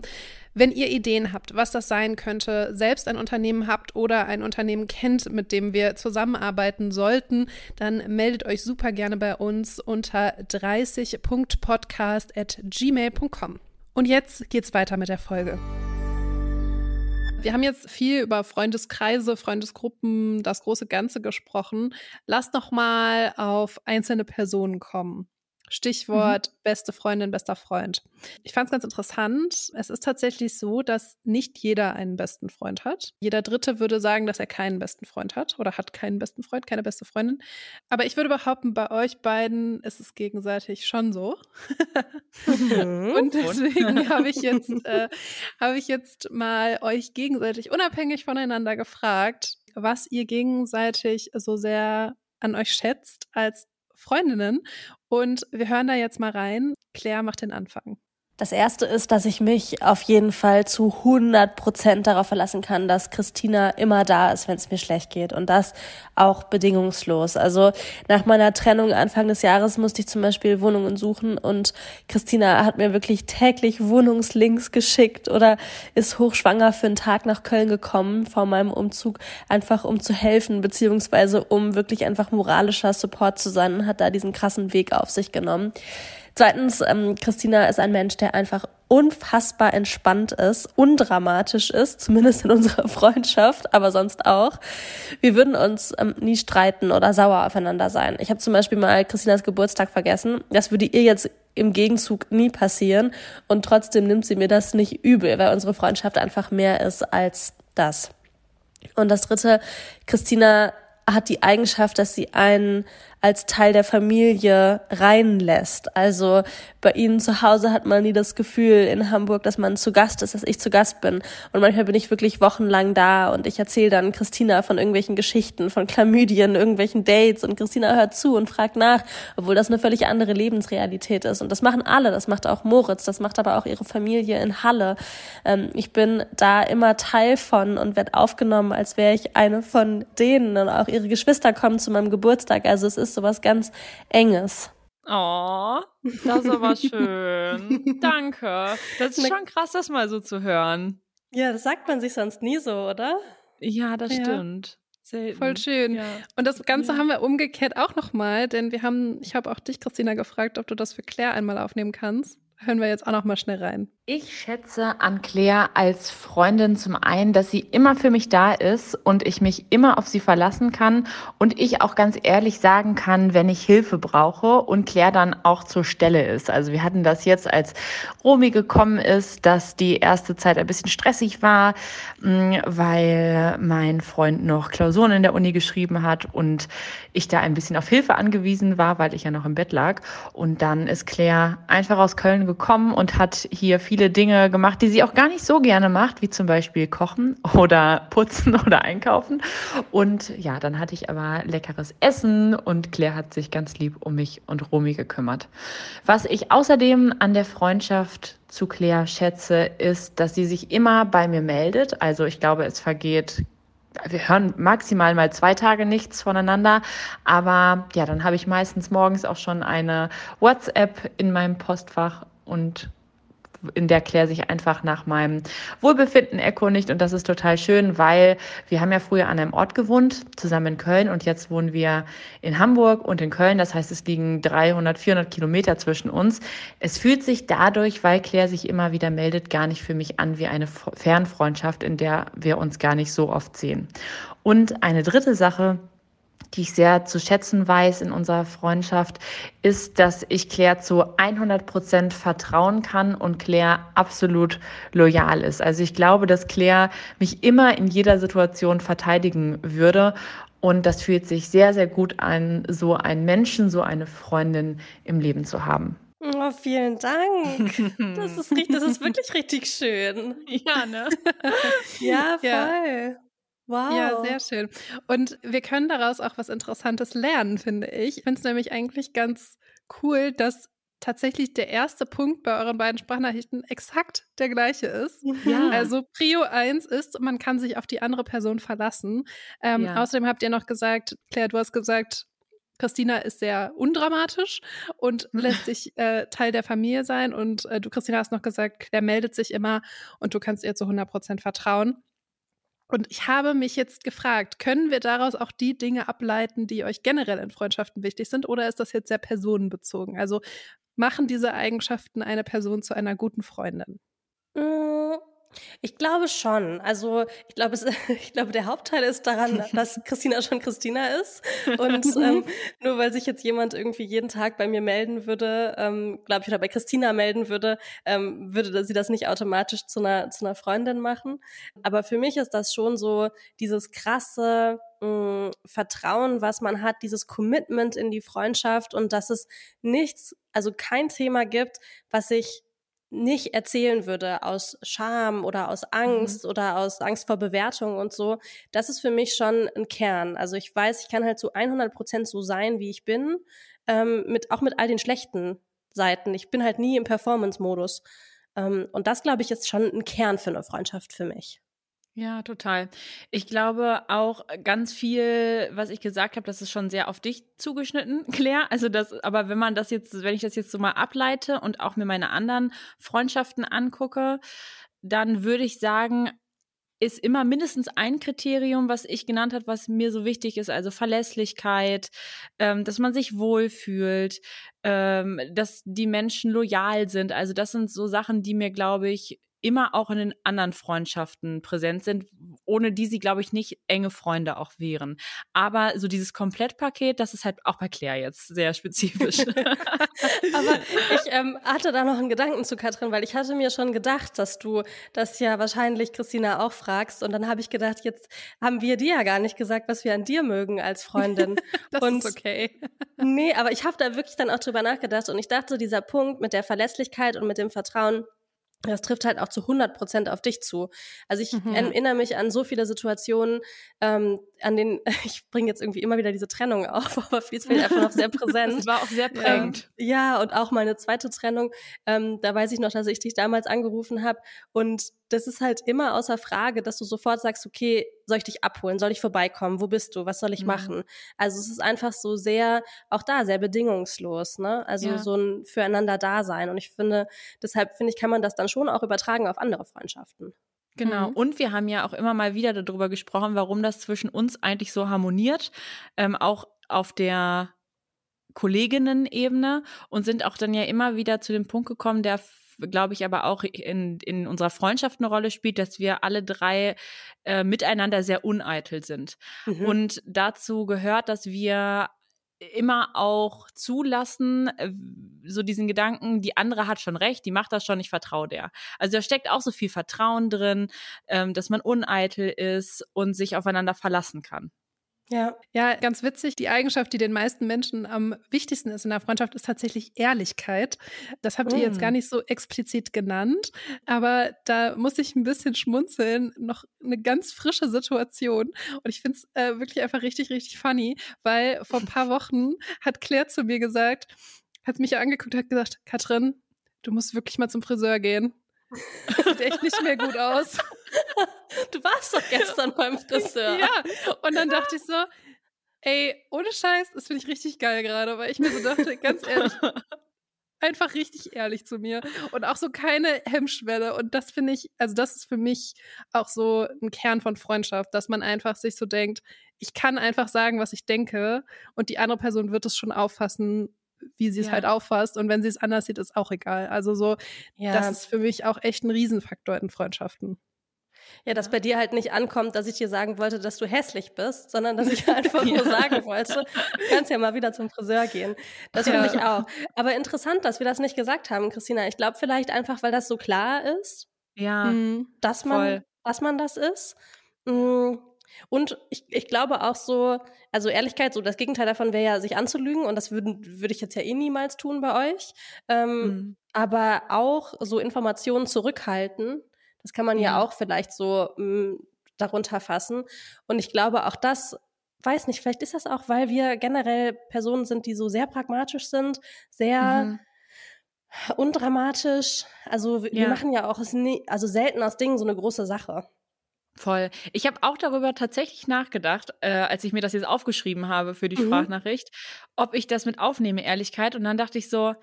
Wenn ihr Ideen habt, was das sein könnte, selbst ein Unternehmen habt oder ein Unternehmen kennt, mit dem wir zusammenarbeiten sollten, dann meldet euch super gerne bei uns unter 30.podcast.gmail.com. Und jetzt geht's weiter mit der Folge. Wir haben jetzt viel über Freundeskreise, Freundesgruppen, das große Ganze gesprochen. Lass doch mal auf einzelne Personen kommen. Stichwort mhm. beste Freundin, bester Freund. Ich fand es ganz interessant. Es ist tatsächlich so, dass nicht jeder einen besten Freund hat. Jeder Dritte würde sagen, dass er keinen besten Freund hat oder hat keinen besten Freund, keine beste Freundin. Aber ich würde behaupten, bei euch beiden ist es gegenseitig schon so. Mhm. Und deswegen habe ich jetzt äh, habe ich jetzt mal euch gegenseitig unabhängig voneinander gefragt, was ihr gegenseitig so sehr an euch schätzt als Freundinnen. Und wir hören da jetzt mal rein. Claire macht den Anfang. Das erste ist, dass ich mich auf jeden Fall zu 100 Prozent darauf verlassen kann, dass Christina immer da ist, wenn es mir schlecht geht und das auch bedingungslos. Also nach meiner Trennung Anfang des Jahres musste ich zum Beispiel Wohnungen suchen und Christina hat mir wirklich täglich Wohnungslinks geschickt oder ist hochschwanger für einen Tag nach Köln gekommen vor meinem Umzug, einfach um zu helfen, beziehungsweise um wirklich einfach moralischer Support zu sein und hat da diesen krassen Weg auf sich genommen. Zweitens, ähm, Christina ist ein Mensch, der einfach unfassbar entspannt ist, undramatisch ist, zumindest in unserer Freundschaft, aber sonst auch. Wir würden uns ähm, nie streiten oder sauer aufeinander sein. Ich habe zum Beispiel mal Christinas Geburtstag vergessen. Das würde ihr jetzt im Gegenzug nie passieren und trotzdem nimmt sie mir das nicht übel, weil unsere Freundschaft einfach mehr ist als das. Und das dritte, Christina hat die Eigenschaft, dass sie einen als Teil der Familie reinlässt. Also bei ihnen zu Hause hat man nie das Gefühl in Hamburg, dass man zu Gast ist, dass ich zu Gast bin. Und manchmal bin ich wirklich wochenlang da und ich erzähle dann Christina von irgendwelchen Geschichten, von Chlamydien, irgendwelchen Dates und Christina hört zu und fragt nach, obwohl das eine völlig andere Lebensrealität ist. Und das machen alle, das macht auch Moritz, das macht aber auch ihre Familie in Halle. Ähm, ich bin da immer Teil von und werde aufgenommen, als wäre ich eine von denen. Und auch ihre Geschwister kommen zu meinem Geburtstag. Also es ist sowas ganz Enges. Oh, das ist aber schön. Danke. Das ist schon krass, das mal so zu hören. Ja, das sagt man sich sonst nie so, oder? Ja, das ja. stimmt. Selten. Voll schön. Ja. Und das Ganze ja. haben wir umgekehrt auch nochmal, denn wir haben, ich habe auch dich, Christina, gefragt, ob du das für Claire einmal aufnehmen kannst. Hören wir jetzt auch noch mal schnell rein. Ich schätze an Claire als Freundin zum einen, dass sie immer für mich da ist und ich mich immer auf sie verlassen kann und ich auch ganz ehrlich sagen kann, wenn ich Hilfe brauche und Claire dann auch zur Stelle ist. Also wir hatten das jetzt, als Romy gekommen ist, dass die erste Zeit ein bisschen stressig war, mm, weil mein Freund noch Klausuren in der Uni geschrieben hat und ich da ein bisschen auf Hilfe angewiesen war, weil ich ja noch im Bett lag. Und dann ist Claire einfach aus Köln gekommen und hat hier viel viele Dinge gemacht, die sie auch gar nicht so gerne macht, wie zum Beispiel kochen oder putzen oder einkaufen. Und ja, dann hatte ich aber leckeres Essen und Claire hat sich ganz lieb um mich und Romy gekümmert. Was ich außerdem an der Freundschaft zu Claire schätze, ist, dass sie sich immer bei mir meldet. Also ich glaube, es vergeht wir hören maximal mal zwei Tage nichts voneinander, aber ja, dann habe ich meistens morgens auch schon eine WhatsApp in meinem Postfach und in der Claire sich einfach nach meinem Wohlbefinden erkundigt. Und das ist total schön, weil wir haben ja früher an einem Ort gewohnt, zusammen in Köln. Und jetzt wohnen wir in Hamburg und in Köln. Das heißt, es liegen 300, 400 Kilometer zwischen uns. Es fühlt sich dadurch, weil Claire sich immer wieder meldet, gar nicht für mich an wie eine Fernfreundschaft, in der wir uns gar nicht so oft sehen. Und eine dritte Sache, die ich sehr zu schätzen weiß in unserer Freundschaft, ist, dass ich Claire zu 100 Prozent vertrauen kann und Claire absolut loyal ist. Also ich glaube, dass Claire mich immer in jeder Situation verteidigen würde. Und das fühlt sich sehr, sehr gut an, so einen Menschen, so eine Freundin im Leben zu haben. Oh, vielen Dank. Das ist, richtig, das ist wirklich richtig schön. Ja, ne? ja, voll. Ja. Wow. Ja, sehr schön. Und wir können daraus auch was Interessantes lernen, finde ich. Ich finde es nämlich eigentlich ganz cool, dass tatsächlich der erste Punkt bei euren beiden Sprachnachrichten exakt der gleiche ist. Ja. Also Prio 1 ist, man kann sich auf die andere Person verlassen. Ähm, ja. Außerdem habt ihr noch gesagt, Claire, du hast gesagt, Christina ist sehr undramatisch und lässt sich äh, Teil der Familie sein. Und äh, du, Christina, hast noch gesagt, Claire meldet sich immer und du kannst ihr zu 100 Prozent vertrauen. Und ich habe mich jetzt gefragt, können wir daraus auch die Dinge ableiten, die euch generell in Freundschaften wichtig sind, oder ist das jetzt sehr personenbezogen? Also machen diese Eigenschaften eine Person zu einer guten Freundin? Ich glaube schon. Also ich glaube, es, ich glaube, der Hauptteil ist daran, dass Christina schon Christina ist. Und ähm, nur weil sich jetzt jemand irgendwie jeden Tag bei mir melden würde, ähm, glaube ich, oder bei Christina melden würde, ähm, würde sie das nicht automatisch zu einer, zu einer Freundin machen. Aber für mich ist das schon so dieses krasse, mh, Vertrauen, was man hat, dieses Commitment in die Freundschaft und dass es nichts, also kein Thema gibt, was ich nicht erzählen würde aus Scham oder aus Angst mhm. oder aus Angst vor Bewertung und so, das ist für mich schon ein Kern. Also ich weiß, ich kann halt zu 100 Prozent so sein, wie ich bin, ähm, mit, auch mit all den schlechten Seiten. Ich bin halt nie im Performance-Modus. Ähm, und das, glaube ich, ist schon ein Kern für eine Freundschaft für mich. Ja, total. Ich glaube auch ganz viel, was ich gesagt habe, das ist schon sehr auf dich zugeschnitten, Claire. Also das, aber wenn man das jetzt, wenn ich das jetzt so mal ableite und auch mir meine anderen Freundschaften angucke, dann würde ich sagen, ist immer mindestens ein Kriterium, was ich genannt habe, was mir so wichtig ist, also Verlässlichkeit, ähm, dass man sich wohlfühlt, ähm, dass die Menschen loyal sind. Also das sind so Sachen, die mir, glaube ich, immer auch in den anderen Freundschaften präsent sind, ohne die sie, glaube ich, nicht enge Freunde auch wären. Aber so dieses Komplettpaket, das ist halt auch bei Claire jetzt sehr spezifisch. Aber ich ähm, hatte da noch einen Gedanken zu Katrin, weil ich hatte mir schon gedacht, dass du das ja wahrscheinlich Christina auch fragst. Und dann habe ich gedacht, jetzt haben wir dir ja gar nicht gesagt, was wir an dir mögen als Freundin. das und ist okay. nee, aber ich habe da wirklich dann auch drüber nachgedacht und ich dachte, dieser Punkt mit der Verlässlichkeit und mit dem Vertrauen, das trifft halt auch zu 100 Prozent auf dich zu. Also ich mhm. erinnere mich an so viele Situationen, ähm, an denen ich bringe jetzt irgendwie immer wieder diese Trennung auf, aber Fleece fällt einfach noch sehr präsent. das war auch sehr prägend. Ähm, ja, und auch meine zweite Trennung. Ähm, da weiß ich noch, dass ich dich damals angerufen habe und das ist halt immer außer Frage, dass du sofort sagst, okay, soll ich dich abholen? Soll ich vorbeikommen? Wo bist du? Was soll ich mhm. machen? Also es ist einfach so sehr, auch da sehr bedingungslos, ne? Also ja. so ein füreinander Dasein. Und ich finde, deshalb finde ich, kann man das dann schon auch übertragen auf andere Freundschaften. Genau. Mhm. Und wir haben ja auch immer mal wieder darüber gesprochen, warum das zwischen uns eigentlich so harmoniert. Ähm, auch auf der Kolleginnen-Ebene und sind auch dann ja immer wieder zu dem Punkt gekommen, der glaube ich, aber auch in, in unserer Freundschaft eine Rolle spielt, dass wir alle drei äh, miteinander sehr uneitel sind. Mhm. Und dazu gehört, dass wir immer auch zulassen, äh, so diesen Gedanken, die andere hat schon recht, die macht das schon, ich vertraue der. Also da steckt auch so viel Vertrauen drin, ähm, dass man uneitel ist und sich aufeinander verlassen kann. Ja. Ja, ganz witzig. Die Eigenschaft, die den meisten Menschen am wichtigsten ist in der Freundschaft, ist tatsächlich Ehrlichkeit. Das habt ihr jetzt gar mm. nicht so explizit genannt, aber da muss ich ein bisschen schmunzeln. Noch eine ganz frische Situation. Und ich finde es äh, wirklich einfach richtig, richtig funny, weil vor ein paar Wochen hat Claire zu mir gesagt, hat mich angeguckt, hat gesagt, Katrin, du musst wirklich mal zum Friseur gehen. Das sieht echt nicht mehr gut aus. Du warst doch gestern beim Friseur. Ja, und dann dachte ich so, ey, ohne Scheiß, das finde ich richtig geil gerade, weil ich mir so dachte, ganz ehrlich, einfach richtig ehrlich zu mir und auch so keine Hemmschwelle. Und das finde ich, also das ist für mich auch so ein Kern von Freundschaft, dass man einfach sich so denkt, ich kann einfach sagen, was ich denke und die andere Person wird es schon auffassen, wie sie es ja. halt auffasst. Und wenn sie es anders sieht, ist auch egal. Also so, ja. das ist für mich auch echt ein Riesenfaktor in Freundschaften. Ja, dass bei dir halt nicht ankommt, dass ich dir sagen wollte, dass du hässlich bist, sondern dass ich einfach nur sagen wollte, du kannst ja mal wieder zum Friseur gehen. Das finde ich auch. Aber interessant, dass wir das nicht gesagt haben, Christina. Ich glaube vielleicht einfach, weil das so klar ist. Ja. Mhm. Dass man, voll. dass man das ist. Mhm. Und ich, ich glaube auch so, also Ehrlichkeit, so das Gegenteil davon wäre ja, sich anzulügen und das würde würd ich jetzt ja eh niemals tun bei euch. Ähm, mhm. Aber auch so Informationen zurückhalten, das kann man mhm. ja auch vielleicht so mh, hm, darunter fassen. Und ich glaube auch das, weiß nicht, vielleicht ist das auch, weil wir generell Personen sind, die so sehr pragmatisch sind, sehr mhm. undramatisch. Also wir ja. machen ja auch, also selten aus Dingen so eine große Sache. Voll. Ich habe auch darüber tatsächlich nachgedacht, äh, als ich mir das jetzt aufgeschrieben habe für die mhm. Sprachnachricht, ob ich das mit aufnehme, Ehrlichkeit. Und dann dachte ich so,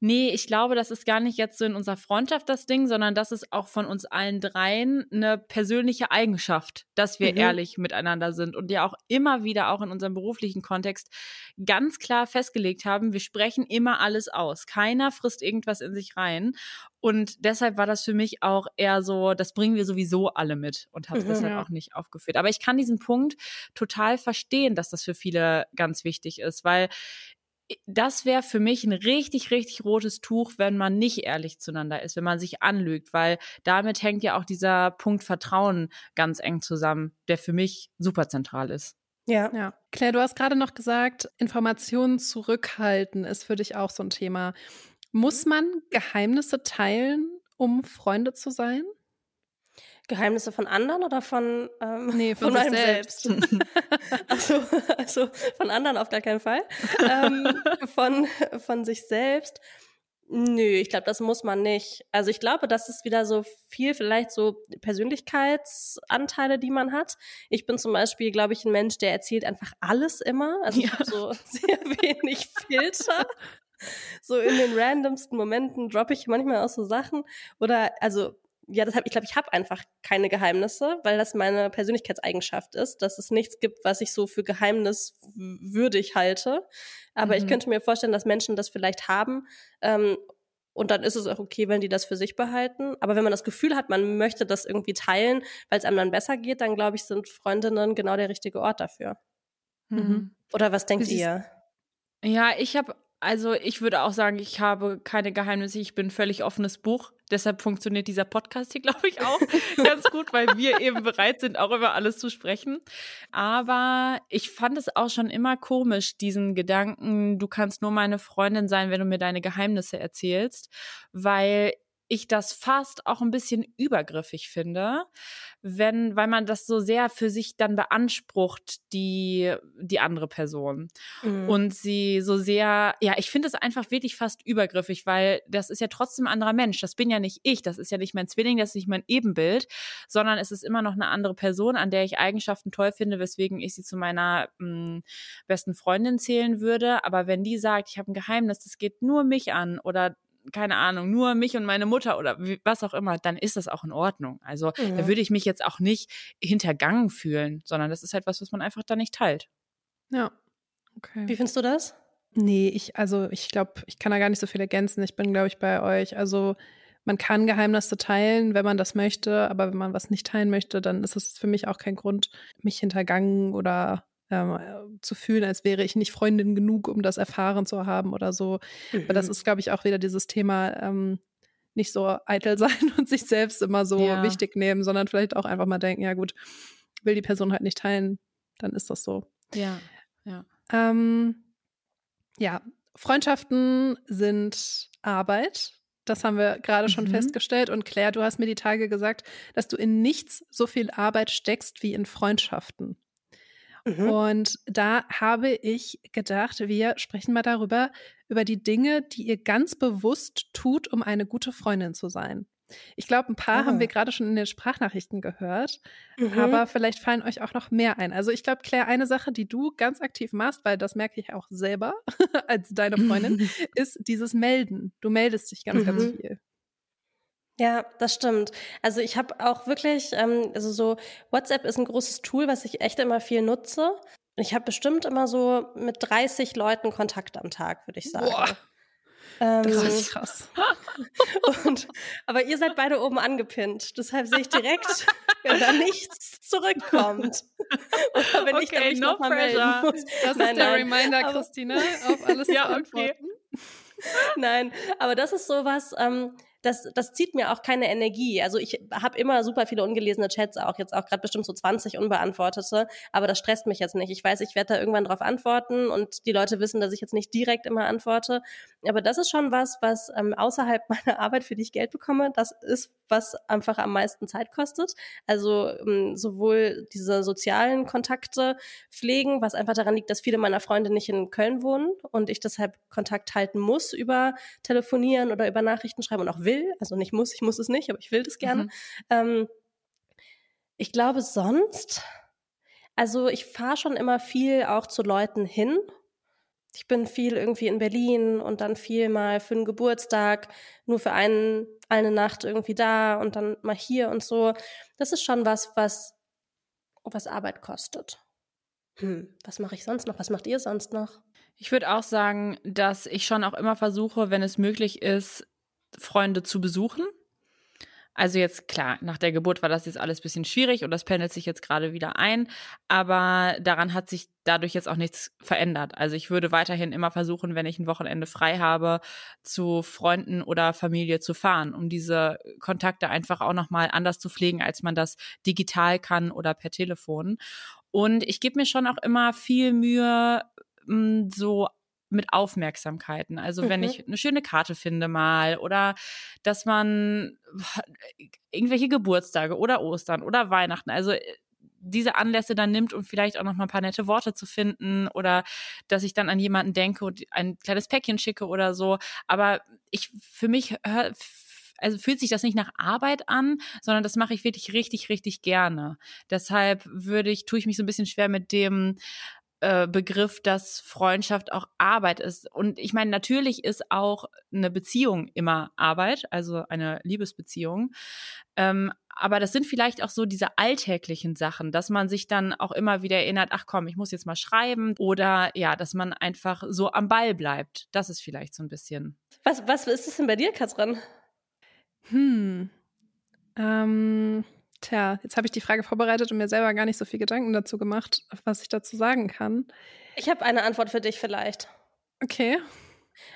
nee, ich glaube, das ist gar nicht jetzt so in unserer Freundschaft das Ding, sondern das ist auch von uns allen dreien eine persönliche Eigenschaft, dass wir mhm. ehrlich miteinander sind und ja auch immer wieder auch in unserem beruflichen Kontext ganz klar festgelegt haben, wir sprechen immer alles aus. Keiner frisst irgendwas in sich rein. Und deshalb war das für mich auch eher so, das bringen wir sowieso alle mit und habe es mhm, deshalb ja. auch nicht aufgeführt. Aber ich kann diesen Punkt total verstehen, dass das für viele ganz wichtig ist, weil das wäre für mich ein richtig, richtig rotes Tuch, wenn man nicht ehrlich zueinander ist, wenn man sich anlügt, weil damit hängt ja auch dieser Punkt Vertrauen ganz eng zusammen, der für mich super zentral ist. Ja. ja. Claire, du hast gerade noch gesagt, Informationen zurückhalten ist für dich auch so ein Thema. Muss man Geheimnisse teilen, um Freunde zu sein? Geheimnisse von anderen oder von, ähm, nee, von, meinem selbst? selbst. also, also von anderen auf gar keinen Fall. ähm, von, von sich selbst. Nö, ich glaube, das muss man nicht. Also ich glaube, das ist wieder so viel vielleicht so Persönlichkeitsanteile, die man hat. Ich bin zum Beispiel, glaube ich, ein Mensch, der erzählt einfach alles immer. Also ja. ich habe so sehr wenig Filter. so in den randomsten Momenten droppe ich manchmal auch so Sachen. Oder also ja, das hab, ich glaube, ich habe einfach keine Geheimnisse, weil das meine Persönlichkeitseigenschaft ist, dass es nichts gibt, was ich so für geheimniswürdig halte. Aber mhm. ich könnte mir vorstellen, dass Menschen das vielleicht haben. Ähm, und dann ist es auch okay, wenn die das für sich behalten. Aber wenn man das Gefühl hat, man möchte das irgendwie teilen, weil es einem dann besser geht, dann glaube ich, sind Freundinnen genau der richtige Ort dafür. Mhm. Oder was denkt ihr? Ja, ich habe also ich würde auch sagen, ich habe keine Geheimnisse, ich bin völlig offenes Buch. Deshalb funktioniert dieser Podcast hier, glaube ich, auch ganz gut, weil wir eben bereit sind, auch über alles zu sprechen. Aber ich fand es auch schon immer komisch, diesen Gedanken, du kannst nur meine Freundin sein, wenn du mir deine Geheimnisse erzählst, weil ich das fast auch ein bisschen übergriffig finde, wenn, weil man das so sehr für sich dann beansprucht, die, die andere Person. Mhm. Und sie so sehr, ja, ich finde es einfach wirklich fast übergriffig, weil das ist ja trotzdem ein anderer Mensch. Das bin ja nicht ich, das ist ja nicht mein Zwilling, das ist nicht mein Ebenbild, sondern es ist immer noch eine andere Person, an der ich Eigenschaften toll finde, weswegen ich sie zu meiner mh, mm, besten Freundin zählen würde. Aber wenn die sagt, ich habe ein Geheimnis, das geht nur mich an oder keine Ahnung, nur mich und meine Mutter oder was auch immer, dann ist das auch in Ordnung. Also mhm. da würde ich mich jetzt auch nicht hintergangen fühlen, sondern das ist halt was, was man einfach da nicht teilt. Ja. Okay. Wie findest du das? Nee, ich, also ich glaube, ich kann da gar nicht so viel ergänzen. Ich bin, glaube ich, bei euch. Also man kann Geheimnisse teilen, wenn man das möchte, aber wenn man was nicht teilen möchte, dann ist es für mich auch kein Grund, mich hintergangen oder ähm, äh, zu fühlen, als wäre ich nicht Freundin genug, um das erfahren zu haben oder so. Mhm. Aber das mhm. ist, glaube ich, auch wieder dieses Thema, ähm, nicht so eitel sein und sich selbst immer so ja. wichtig nehmen, sondern vielleicht auch einfach mal denken, ja gut, will die Person halt nicht teilen, dann ist das so. Ja, ja. Ähm, ja, Freundschaften sind Arbeit. Das haben wir gerade schon mhm. festgestellt. Und Claire, du hast mir die Tage gesagt, dass du in nichts so viel Arbeit steckst wie in Freundschaften. Mhm. Und da habe ich gedacht, wir sprechen mal darüber, über die Dinge, die ihr ganz bewusst tut, um eine gute Freundin zu sein. Ich glaube, ein paar ah. haben wir gerade schon in den Sprachnachrichten gehört, mhm. aber vielleicht fallen euch auch noch mehr ein. Also ich glaube, Claire, eine Sache, die du ganz aktiv machst, weil das merke ich auch selber als deine Freundin, ist dieses Melden. Du meldest dich ganz, mhm. ganz viel. Ja, das stimmt. Also ich habe auch wirklich, ähm, also so WhatsApp ist ein großes Tool, was ich echt immer viel nutze. Ich habe bestimmt immer so mit 30 Leuten Kontakt am Tag, würde ich sagen. Boah. Ähm, krass, krass. Und, aber ihr seid beide oben angepinnt. Deshalb sehe ich direkt, wenn da nichts zurückkommt. Oder wenn okay, ich dann mich no nochmal melden muss. Das nein, ist der nein. Reminder, aber, Christina, auf alles ja, zu antworten. Okay. Nein, aber das ist sowas, ähm, das, das zieht mir auch keine Energie. Also ich habe immer super viele ungelesene Chats, auch jetzt auch gerade bestimmt so 20 unbeantwortete, aber das stresst mich jetzt nicht. Ich weiß, ich werde da irgendwann drauf antworten und die Leute wissen, dass ich jetzt nicht direkt immer antworte. Aber das ist schon was, was ähm, außerhalb meiner Arbeit, für die ich Geld bekomme, das ist, was einfach am meisten Zeit kostet. Also ähm, sowohl diese sozialen Kontakte pflegen, was einfach daran liegt, dass viele meiner Freunde nicht in Köln wohnen und ich deshalb Kontakt halten muss über telefonieren oder über Nachrichten schreiben und auch will, also nicht muss, ich muss es nicht, aber ich will das gerne. Mhm. Ähm, ich glaube sonst, also ich fahre schon immer viel auch zu Leuten hin. Ich bin viel irgendwie in Berlin und dann viel mal für einen Geburtstag, nur für einen, eine Nacht irgendwie da und dann mal hier und so. Das ist schon was, was, was Arbeit kostet. Hm, was mache ich sonst noch? Was macht ihr sonst noch? Ich würde auch sagen, dass ich schon auch immer versuche, wenn es möglich ist, Freunde zu besuchen. Also jetzt klar, nach der Geburt war das jetzt alles bisschen schwierig und das pendelt sich jetzt gerade wieder ein, aber daran hat sich dadurch jetzt auch nichts verändert. Also ich würde weiterhin immer versuchen, wenn ich ein Wochenende frei habe, zu Freunden oder Familie zu fahren, um diese Kontakte einfach auch noch mal anders zu pflegen, als man das digital kann oder per Telefon. Und ich gebe mir schon auch immer viel Mühe, so mit Aufmerksamkeiten. Also mhm. wenn ich eine schöne Karte finde mal oder dass man irgendwelche Geburtstage oder Ostern oder Weihnachten, also äh, diese Anlässe dann nimmt, um vielleicht auch noch mal ein paar nette Worte zu finden oder dass ich dann an jemanden denke und ein kleines Päckchen schicke oder so. Aber ich für mich also fühlt sich das nicht nach Arbeit an, sondern das mache ich wirklich richtig, richtig gerne. Deshalb würde ich, tue ich mich so ein bisschen schwer mit dem, äh, Begriff, dass Freundschaft auch Arbeit ist. Und ich meine, natürlich ist auch eine Beziehung immer Arbeit, also eine Liebesbeziehung. Ähm, aber das sind vielleicht auch so diese alltäglichen Sachen, dass man sich dann auch immer wieder erinnert, ach komm, ich muss jetzt mal schreiben oder ja, dass man einfach so am Ball bleibt. Das ist vielleicht so ein bisschen. Was, was ist es denn bei dir, Katrin? Hm. Ähm Tja, jetzt habe ich die Frage vorbereitet und mir selber gar nicht so viel Gedanken dazu gemacht, was ich dazu sagen kann. Ich habe eine Antwort für dich vielleicht. Okay.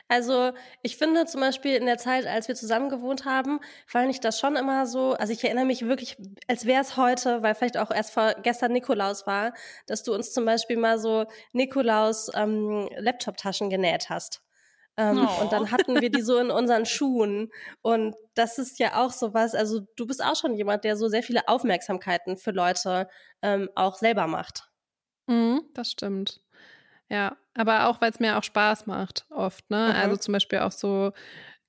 Also ich finde zum Beispiel in der Zeit, als wir zusammen gewohnt haben, fand ich das schon immer so, also ich erinnere mich wirklich, als wäre es heute, weil vielleicht auch erst vor gestern Nikolaus war, dass du uns zum Beispiel mal so Nikolaus ähm, Laptop-Taschen genäht hast. Ähm, oh. Und dann hatten wir die so in unseren Schuhen. Und das ist ja auch so was, also du bist auch schon jemand, der so sehr viele Aufmerksamkeiten für Leute ähm, auch selber macht. Mhm, das stimmt. Ja, aber auch, weil es mir auch Spaß macht, oft, ne? Mhm. Also zum Beispiel auch so,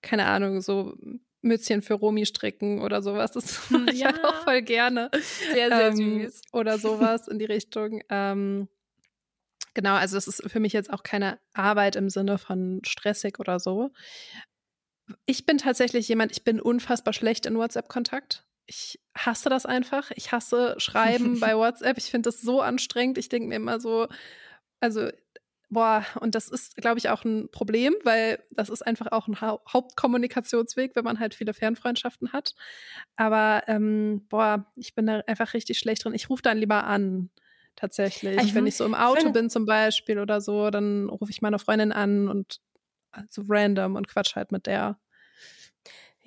keine Ahnung, so Mützchen für Romi stricken oder sowas. Das mache ich ja. halt auch voll gerne. Sehr, sehr ähm, süß. Oder sowas in die Richtung. Ähm, genau, also das ist für mich jetzt auch keine Arbeit im Sinne von stressig oder so. Ich bin tatsächlich jemand, ich bin unfassbar schlecht in WhatsApp-Kontakt. Ich hasse das einfach. Ich hasse Schreiben bei WhatsApp. Ich finde das so anstrengend. Ich denke mir immer so, also Boah, und das ist, glaube ich, auch ein Problem, weil das ist einfach auch ein ha Hauptkommunikationsweg, wenn man halt viele Fernfreundschaften hat. Aber ähm, boah, ich bin da einfach richtig schlecht drin. Ich rufe dann lieber an, tatsächlich. Also, wenn ich so im Auto bin zum Beispiel oder so, dann rufe ich meine Freundin an und so random und quatsch halt mit der.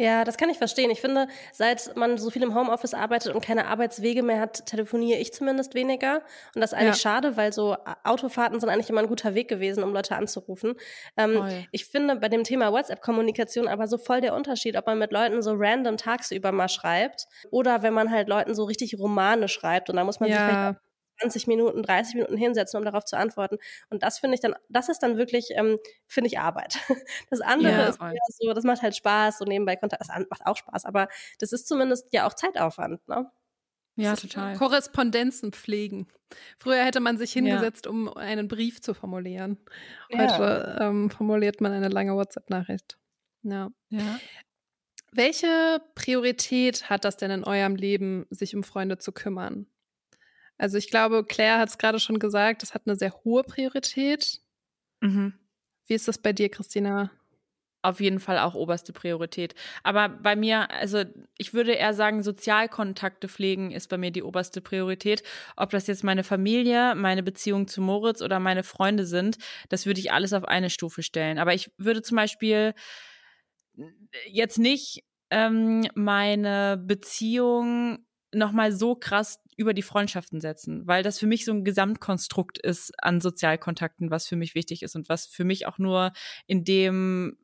Ja, das kann ich verstehen. Ich finde, seit man so viel im Homeoffice arbeitet und keine Arbeitswege mehr hat, telefoniere ich zumindest weniger. Und das ist eigentlich ja. schade, weil so Autofahrten sind eigentlich immer ein guter Weg gewesen, um Leute anzurufen. Ähm, ich finde bei dem Thema WhatsApp-Kommunikation aber so voll der Unterschied, ob man mit Leuten so random tagsüber mal schreibt oder wenn man halt Leuten so richtig Romane schreibt. Und da muss man ja. sich vielleicht 20 Minuten, 30 Minuten hinsetzen, um darauf zu antworten. Und das finde ich dann, das ist dann wirklich, ähm, finde ich Arbeit. Das andere ja, ist so, das macht halt Spaß, so nebenbei Kontakt, das macht auch Spaß, aber das ist zumindest ja auch Zeitaufwand, ne? Ja, total. Korrespondenzen pflegen. Früher hätte man sich hingesetzt, ja. um einen Brief zu formulieren. Heute ja. ähm, formuliert man eine lange WhatsApp-Nachricht. Ja. ja. Welche Priorität hat das denn in eurem Leben, sich um Freunde zu kümmern? Also ich glaube, Claire hat es gerade schon gesagt, das hat eine sehr hohe Priorität. Mhm. Wie ist das bei dir, Christina? Auf jeden Fall auch oberste Priorität. Aber bei mir, also ich würde eher sagen, Sozialkontakte pflegen ist bei mir die oberste Priorität. Ob das jetzt meine Familie, meine Beziehung zu Moritz oder meine Freunde sind, das würde ich alles auf eine Stufe stellen. Aber ich würde zum Beispiel jetzt nicht ähm, meine Beziehung nochmal so krass über die Freundschaften setzen, weil das für mich so ein Gesamtkonstrukt ist an Sozialkontakten, was für mich wichtig ist und was für mich auch nur in dem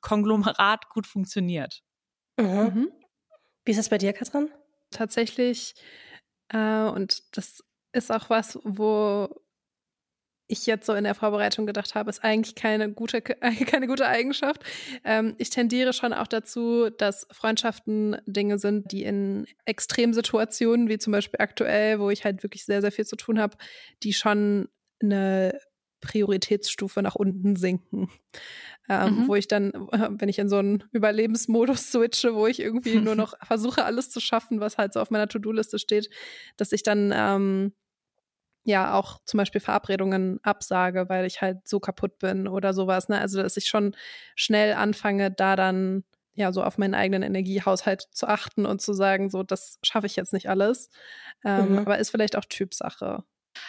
Konglomerat gut funktioniert. Mhm. mhm. Wie ist das bei dir, Katrin? Tatsächlich, äh, und das ist auch was, wo ich jetzt so in der Vorbereitung gedacht habe, ist eigentlich keine gute, keine gute Eigenschaft. Ähm, ich tendiere schon auch dazu, dass Freundschaften Dinge sind, die in Extremsituationen, wie zum Beispiel aktuell, wo ich halt wirklich sehr, sehr viel zu tun habe, die schon eine Prioritätsstufe nach unten sinken. Ähm, mhm. Wo ich dann, wenn ich in so einen Überlebensmodus switche, wo ich irgendwie nur noch versuche, alles zu schaffen, was halt so auf meiner To-Do-Liste steht, dass ich dann ähm, ja auch zum Beispiel Verabredungen absage, weil ich halt so kaputt bin oder sowas. Ne? Also dass ich schon schnell anfange, da dann ja so auf meinen eigenen Energiehaushalt zu achten und zu sagen, so das schaffe ich jetzt nicht alles. Ähm, mhm. Aber ist vielleicht auch Typsache.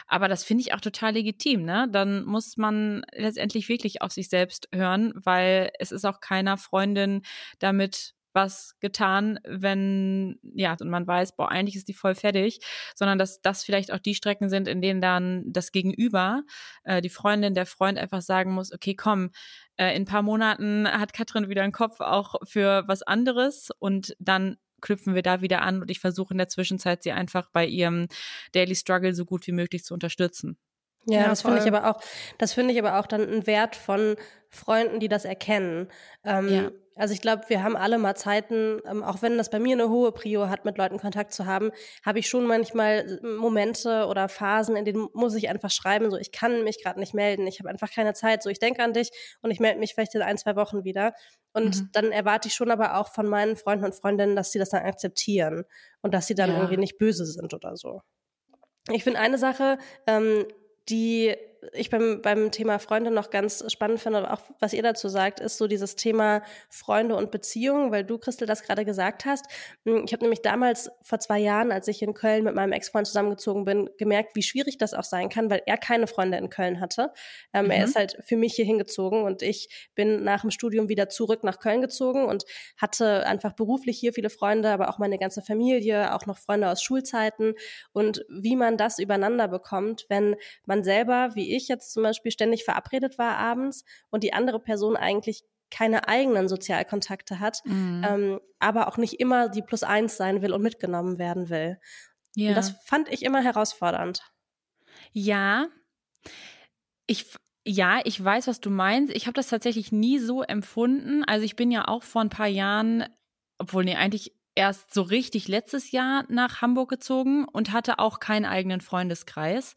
Aber das finde ich auch total legitim, ne? Dann muss man letztendlich wirklich auf sich selbst hören, weil es ist auch keiner Freundin damit was getan, wenn, ja, und man weiß, boah, eigentlich ist die voll fertig, sondern dass das vielleicht auch die Strecken sind, in denen dann das Gegenüber, äh, die Freundin, der Freund einfach sagen muss, okay, komm, äh, in ein paar Monaten hat Katrin wieder einen Kopf auch für was anderes und dann knüpfen wir da wieder an und ich versuche in der Zwischenzeit sie einfach bei ihrem Daily Struggle so gut wie möglich zu unterstützen. Ja, ja das finde ich aber auch, das finde ich aber auch dann ein Wert von Freunden, die das erkennen. Ähm, ja. Also ich glaube, wir haben alle mal Zeiten, ähm, auch wenn das bei mir eine hohe Prio hat, mit Leuten Kontakt zu haben, habe ich schon manchmal äh, Momente oder Phasen, in denen muss ich einfach schreiben, so ich kann mich gerade nicht melden, ich habe einfach keine Zeit, so ich denke an dich und ich melde mich vielleicht in ein, zwei Wochen wieder. Und mhm. dann erwarte ich schon aber auch von meinen Freunden und Freundinnen, dass sie das dann akzeptieren und dass sie dann ja. irgendwie nicht böse sind oder so. Ich finde eine Sache, ähm, die ich beim, beim Thema Freunde noch ganz spannend finde, auch was ihr dazu sagt, ist so dieses Thema Freunde und Beziehungen, weil du, Christel, das gerade gesagt hast. Hm, ich habe nämlich damals vor zwei Jahren, als ich in Köln mit meinem Ex-Freund zusammengezogen bin, gemerkt, wie schwierig das auch sein kann, weil er keine Freunde in Köln hatte. Ähm, mhm. Er ist halt für mich hier hingezogen und ich bin nach dem Studium wieder zurück nach Köln gezogen und hatte einfach beruflich hier viele Freunde, aber auch meine ganze Familie, auch noch Freunde aus Schulzeiten und wie man das übereinander bekommt, wenn man selber, wie wie ich jetzt zum Beispiel ständig verabredet war abends und die andere Person eigentlich keine eigenen Sozialkontakte hat, mhm. ähm, aber auch nicht immer die Plus eins sein will und mitgenommen werden will. Ja. Und das fand ich immer herausfordernd. Ja, ich, ja, ich weiß, was du meinst. Ich habe das tatsächlich nie so empfunden. Also ich bin ja auch vor ein paar Jahren, obwohl nee, eigentlich erst so richtig letztes Jahr nach Hamburg gezogen und hatte auch keinen eigenen Freundeskreis.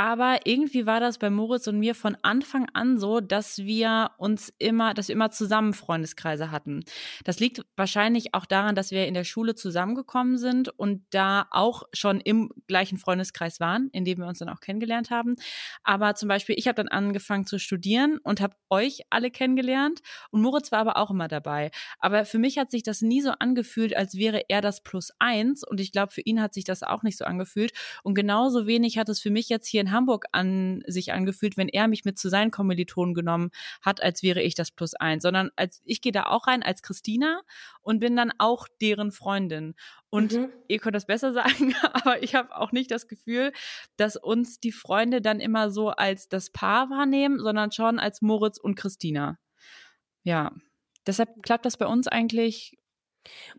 Aber irgendwie war das bei Moritz und mir von Anfang an so, dass wir uns immer, dass wir immer zusammen Freundeskreise hatten. Das liegt wahrscheinlich auch daran, dass wir in der Schule zusammengekommen sind und da auch schon im gleichen Freundeskreis waren, in dem wir uns dann auch kennengelernt haben. Aber zum Beispiel, ich habe dann angefangen zu studieren und habe euch alle kennengelernt und Moritz war aber auch immer dabei. Aber für mich hat sich das nie so angefühlt, als wäre er das Plus eins und ich glaube, für ihn hat sich das auch nicht so angefühlt. Und genauso wenig hat es für mich jetzt hier in Hamburg an sich angefühlt, wenn er mich mit zu seinen Kommilitonen genommen hat, als wäre ich das Plus eins, sondern als ich gehe da auch rein als Christina und bin dann auch deren Freundin. Und mhm. ihr könnt das besser sagen, aber ich habe auch nicht das Gefühl, dass uns die Freunde dann immer so als das Paar wahrnehmen, sondern schon als Moritz und Christina. Ja, deshalb klappt das bei uns eigentlich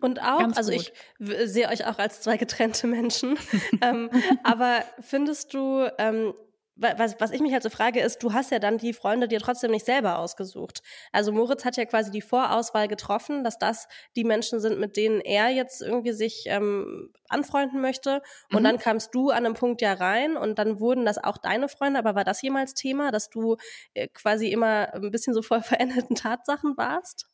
und auch, Ganz also gut. ich sehe euch auch als zwei getrennte Menschen. ähm, aber findest du, ähm, was, was ich mich halt so frage, ist, du hast ja dann die Freunde dir trotzdem nicht selber ausgesucht. Also Moritz hat ja quasi die Vorauswahl getroffen, dass das die Menschen sind, mit denen er jetzt irgendwie sich ähm, anfreunden möchte. Und mhm. dann kamst du an einem Punkt ja rein und dann wurden das auch deine Freunde. Aber war das jemals Thema, dass du äh, quasi immer ein bisschen so voll veränderten Tatsachen warst?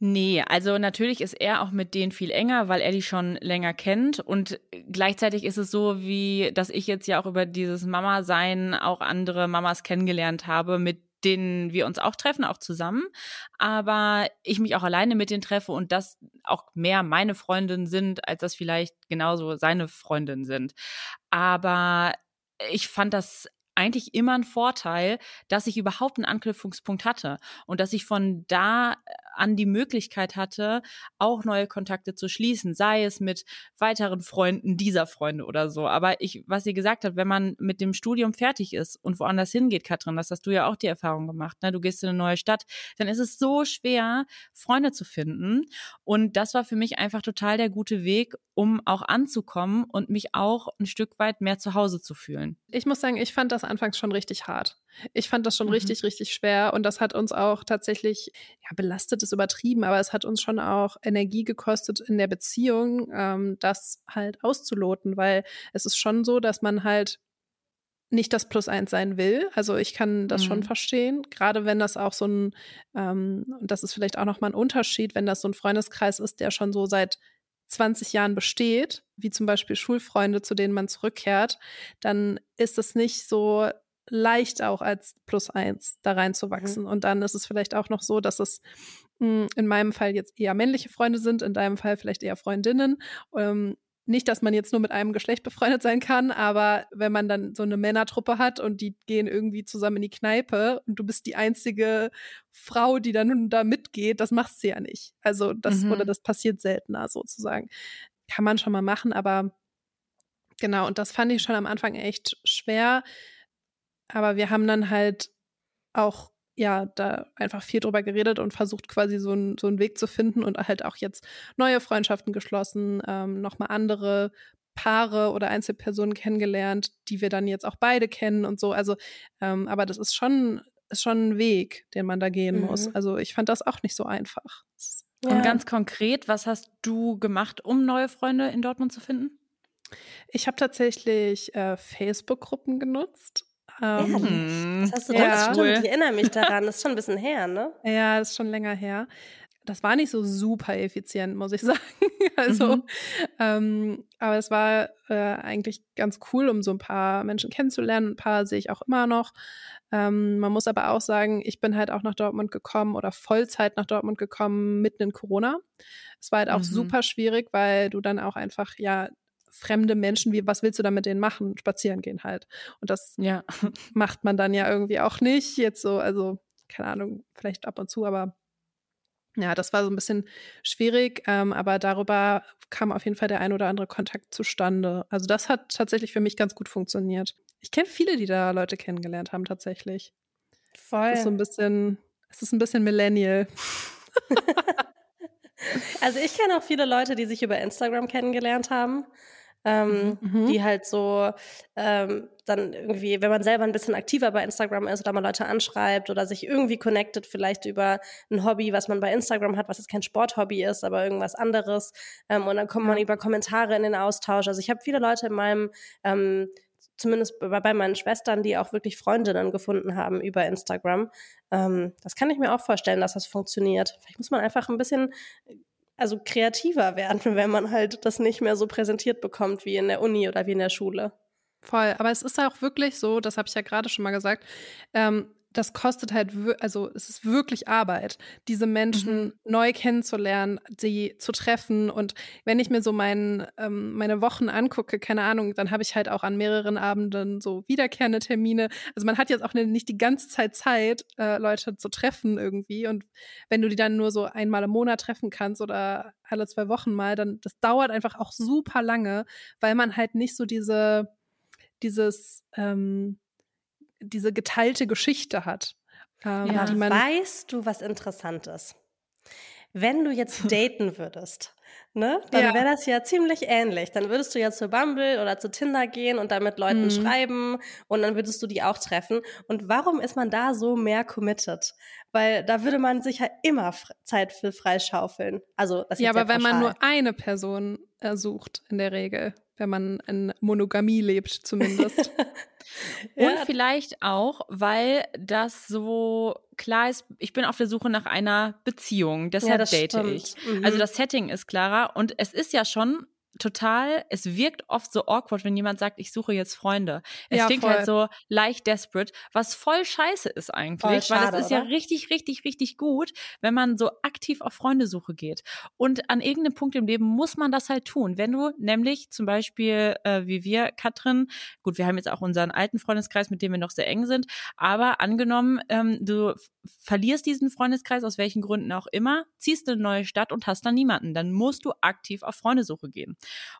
Nee, also natürlich ist er auch mit denen viel enger, weil er die schon länger kennt. Und gleichzeitig ist es so, wie dass ich jetzt ja auch über dieses Mama-Sein auch andere Mamas kennengelernt habe, mit denen wir uns auch treffen, auch zusammen. Aber ich mich auch alleine mit denen treffe und das auch mehr meine Freundinnen sind, als das vielleicht genauso seine Freundinnen sind. Aber ich fand das eigentlich immer ein Vorteil, dass ich überhaupt einen Anknüpfungspunkt hatte und dass ich von da an die Möglichkeit hatte, auch neue Kontakte zu schließen, sei es mit weiteren Freunden dieser Freunde oder so. Aber ich, was sie gesagt hat, wenn man mit dem Studium fertig ist und woanders hingeht, Katrin, das hast du ja auch die Erfahrung gemacht, ne? du gehst in eine neue Stadt, dann ist es so schwer, Freunde zu finden. Und das war für mich einfach total der gute Weg, um auch anzukommen und mich auch ein Stück weit mehr zu Hause zu fühlen. Ich muss sagen, ich fand das anfangs schon richtig hart. Ich fand das schon mhm. richtig, richtig schwer und das hat uns auch tatsächlich, ja, belastet ist übertrieben, aber es hat uns schon auch Energie gekostet in der Beziehung, ähm, das halt auszuloten, weil es ist schon so, dass man halt nicht das Plus eins sein will. Also ich kann das mhm. schon verstehen, gerade wenn das auch so ein, ähm, und das ist vielleicht auch nochmal ein Unterschied, wenn das so ein Freundeskreis ist, der schon so seit 20 Jahren besteht, wie zum Beispiel Schulfreunde, zu denen man zurückkehrt, dann ist es nicht so leicht auch als Plus eins da reinzuwachsen. Mhm. Und dann ist es vielleicht auch noch so, dass es mh, hm, in meinem Fall jetzt eher männliche Freunde sind, in deinem Fall vielleicht eher Freundinnen. Ähm, nicht, dass man jetzt nur mit einem Geschlecht befreundet sein kann, aber wenn man dann so eine Männertruppe hat und die gehen irgendwie zusammen in die Kneipe und du bist die einzige Frau, die dann da mitgeht, das machst du ja nicht. Also das mhm. oder das passiert seltener sozusagen. Kann man schon mal machen, aber genau, und das fand ich schon am Anfang echt schwer, aber wir haben dann halt auch ja, da einfach viel drüber geredet und versucht quasi so, ein, so einen Weg zu finden und halt auch jetzt neue Freundschaften geschlossen, ähm, nochmal andere Paare oder Einzelpersonen kennengelernt, die wir dann jetzt auch beide kennen und so. Also, ähm, aber das ist schon, ist schon ein Weg, den man da gehen mhm. muss. Also ich fand das auch nicht so einfach. Ja. Und ganz konkret, was hast du gemacht, um neue Freunde in Dortmund zu finden? Ich habe tatsächlich äh, Facebook-Gruppen genutzt ähm, das hast du ja. Cool. Ich erinnere mich daran. Das ist schon ein bisschen her, ne? Ja, das ist schon länger her. Das war nicht so super effizient, muss ich sagen. also, mhm. ähm, aber es war äh, eigentlich ganz cool, um so ein paar Menschen kennenzulernen. Ein paar sehe ich auch immer noch. Ähm, man muss aber auch sagen, ich bin halt auch nach Dortmund gekommen oder Vollzeit nach Dortmund gekommen, mitten in Corona. Es war halt auch mhm. super schwierig, weil du dann auch einfach ja fremde Menschen, wie, was willst du da mit denen machen? Spazieren gehen halt. Und das ja. macht man dann ja irgendwie auch nicht. Jetzt so, also, keine Ahnung, vielleicht ab und zu, aber ja, das war so ein bisschen schwierig, ähm, aber darüber kam auf jeden Fall der ein oder andere Kontakt zustande. Also das hat tatsächlich für mich ganz gut funktioniert. Ich kenne viele, die da Leute kennengelernt haben, tatsächlich. Voll. Es ist so ein bisschen, es ist ein bisschen Millennial. also ich kenne auch viele Leute, die sich über Instagram kennengelernt haben. Ähm, mhm. die halt so ähm, dann irgendwie, wenn man selber ein bisschen aktiver bei Instagram ist oder mal Leute anschreibt oder sich irgendwie connectet, vielleicht über ein Hobby, was man bei Instagram hat, was jetzt kein Sporthobby ist, aber irgendwas anderes. Ähm, und dann kommt man über Kommentare in den Austausch. Also ich habe viele Leute in meinem ähm, zumindest bei, bei meinen Schwestern, die auch wirklich Freundinnen gefunden haben über Instagram. Ähm, das kann ich mir auch vorstellen, dass das funktioniert. Vielleicht muss man einfach ein bisschen also kreativer werden, wenn man halt das nicht mehr so präsentiert bekommt wie in der Uni oder wie in der Schule. Voll, aber es ist auch wirklich so, das habe ich ja gerade schon mal gesagt, ähm, das kostet halt, also es ist wirklich Arbeit, diese Menschen mhm. neu kennenzulernen, sie zu treffen. Und wenn ich mir so mein, ähm, meine Wochen angucke, keine Ahnung, dann habe ich halt auch an mehreren Abenden so wiederkehrende Termine. Also man hat jetzt auch nicht die ganze Zeit Zeit, äh, Leute zu treffen irgendwie. Und wenn du die dann nur so einmal im Monat treffen kannst oder alle zwei Wochen mal, dann das dauert einfach auch super lange, weil man halt nicht so diese, dieses, ähm, diese geteilte Geschichte hat. Ähm, ja. die man weißt du, was Interessantes? Wenn du jetzt daten würdest, ne, dann ja. wäre das ja ziemlich ähnlich. Dann würdest du ja zu Bumble oder zu Tinder gehen und da mit Leuten mhm. schreiben und dann würdest du die auch treffen. Und warum ist man da so mehr committed? Weil da würde man sich ja immer Zeit für freischaufeln. Also, das ja, aber wenn man nur eine Person äh, sucht, in der Regel, wenn man in Monogamie lebt, zumindest. Und vielleicht auch, weil das so klar ist, ich bin auf der Suche nach einer Beziehung, deshalb ja, date stimmt. ich. Mhm. Also das Setting ist klarer und es ist ja schon total, es wirkt oft so awkward, wenn jemand sagt, ich suche jetzt Freunde. Es ja, klingt halt voll. halt so leicht desperate, was voll scheiße ist eigentlich, schade, weil es ist oder? ja richtig, richtig, richtig gut, wenn man so aktiv auf Freundesuche geht. Und an irgendeinem Punkt im Leben muss man das halt tun. Wenn du nämlich zum Beispiel, äh, wie wir, Katrin, gut, wir haben jetzt auch unseren alten Freundeskreis, mit dem wir noch sehr eng sind, aber angenommen, ähm, du verlierst diesen Freundeskreis aus welchen Gründen auch immer, ziehst eine neue Stadt und hast dann niemanden, dann musst du aktiv auf Freundesuche gehen.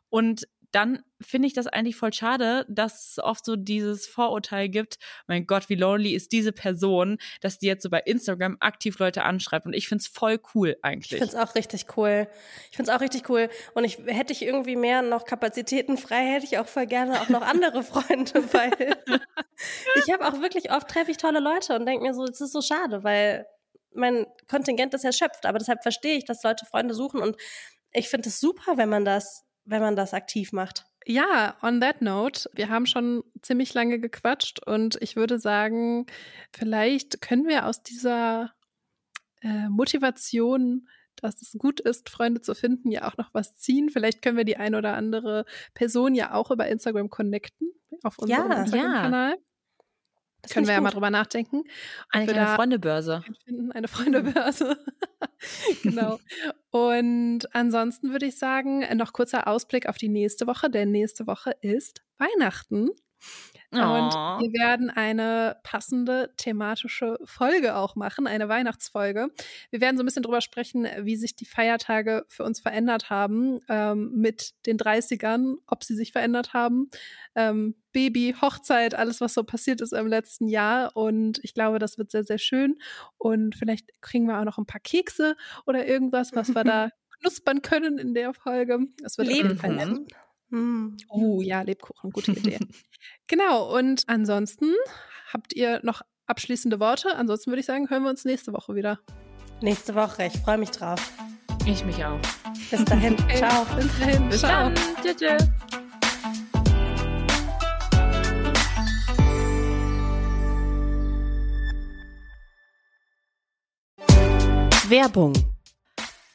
Und dann finde ich das eigentlich voll schade, dass es oft so dieses Vorurteil gibt, mein Gott, wie lonely ist diese Person, dass die jetzt so bei Instagram aktiv Leute anschreibt. Und ich finde es voll cool eigentlich. Ich finde es auch richtig cool. Ich finde es auch richtig cool. Und ich hätte ich irgendwie mehr noch Kapazitäten frei, hätte ich auch voll gerne auch noch andere Freunde, weil ich habe auch wirklich oft treffe ich tolle Leute und denke mir so, es ist so schade, weil mein Kontingent ist erschöpft. Aber deshalb verstehe ich, dass Leute Freunde suchen und ich finde es super, wenn man das wenn man das aktiv macht. Ja, on that note, wir haben schon ziemlich lange gequatscht und ich würde sagen, vielleicht können wir aus dieser äh, Motivation, dass es gut ist, Freunde zu finden, ja auch noch was ziehen. Vielleicht können wir die ein oder andere Person ja auch über Instagram connecten auf unserem ja, Instagram-Kanal. Ja. Das Können wir ja mal drüber nachdenken. Eine Freundebörse. Eine Freundebörse. genau. Und ansonsten würde ich sagen, noch kurzer Ausblick auf die nächste Woche, denn nächste Woche ist Weihnachten. Und wir werden eine passende thematische Folge auch machen, eine Weihnachtsfolge. Wir werden so ein bisschen drüber sprechen, wie sich die Feiertage für uns verändert haben ähm, mit den 30ern, ob sie sich verändert haben. Ähm, Baby, Hochzeit, alles, was so passiert ist im letzten Jahr. Und ich glaube, das wird sehr, sehr schön. Und vielleicht kriegen wir auch noch ein paar Kekse oder irgendwas, was wir da knuspern können in der Folge. Das wird Lebkuchen. Mm. Oh ja, Lebkuchen, gute Idee. genau, und ansonsten habt ihr noch abschließende Worte? Ansonsten würde ich sagen, hören wir uns nächste Woche wieder. Nächste Woche, ich freue mich drauf. Ich mich auch. Bis dahin, ciao. Bis dahin, Bis ciao. Dann. Tschö, tschö. Werbung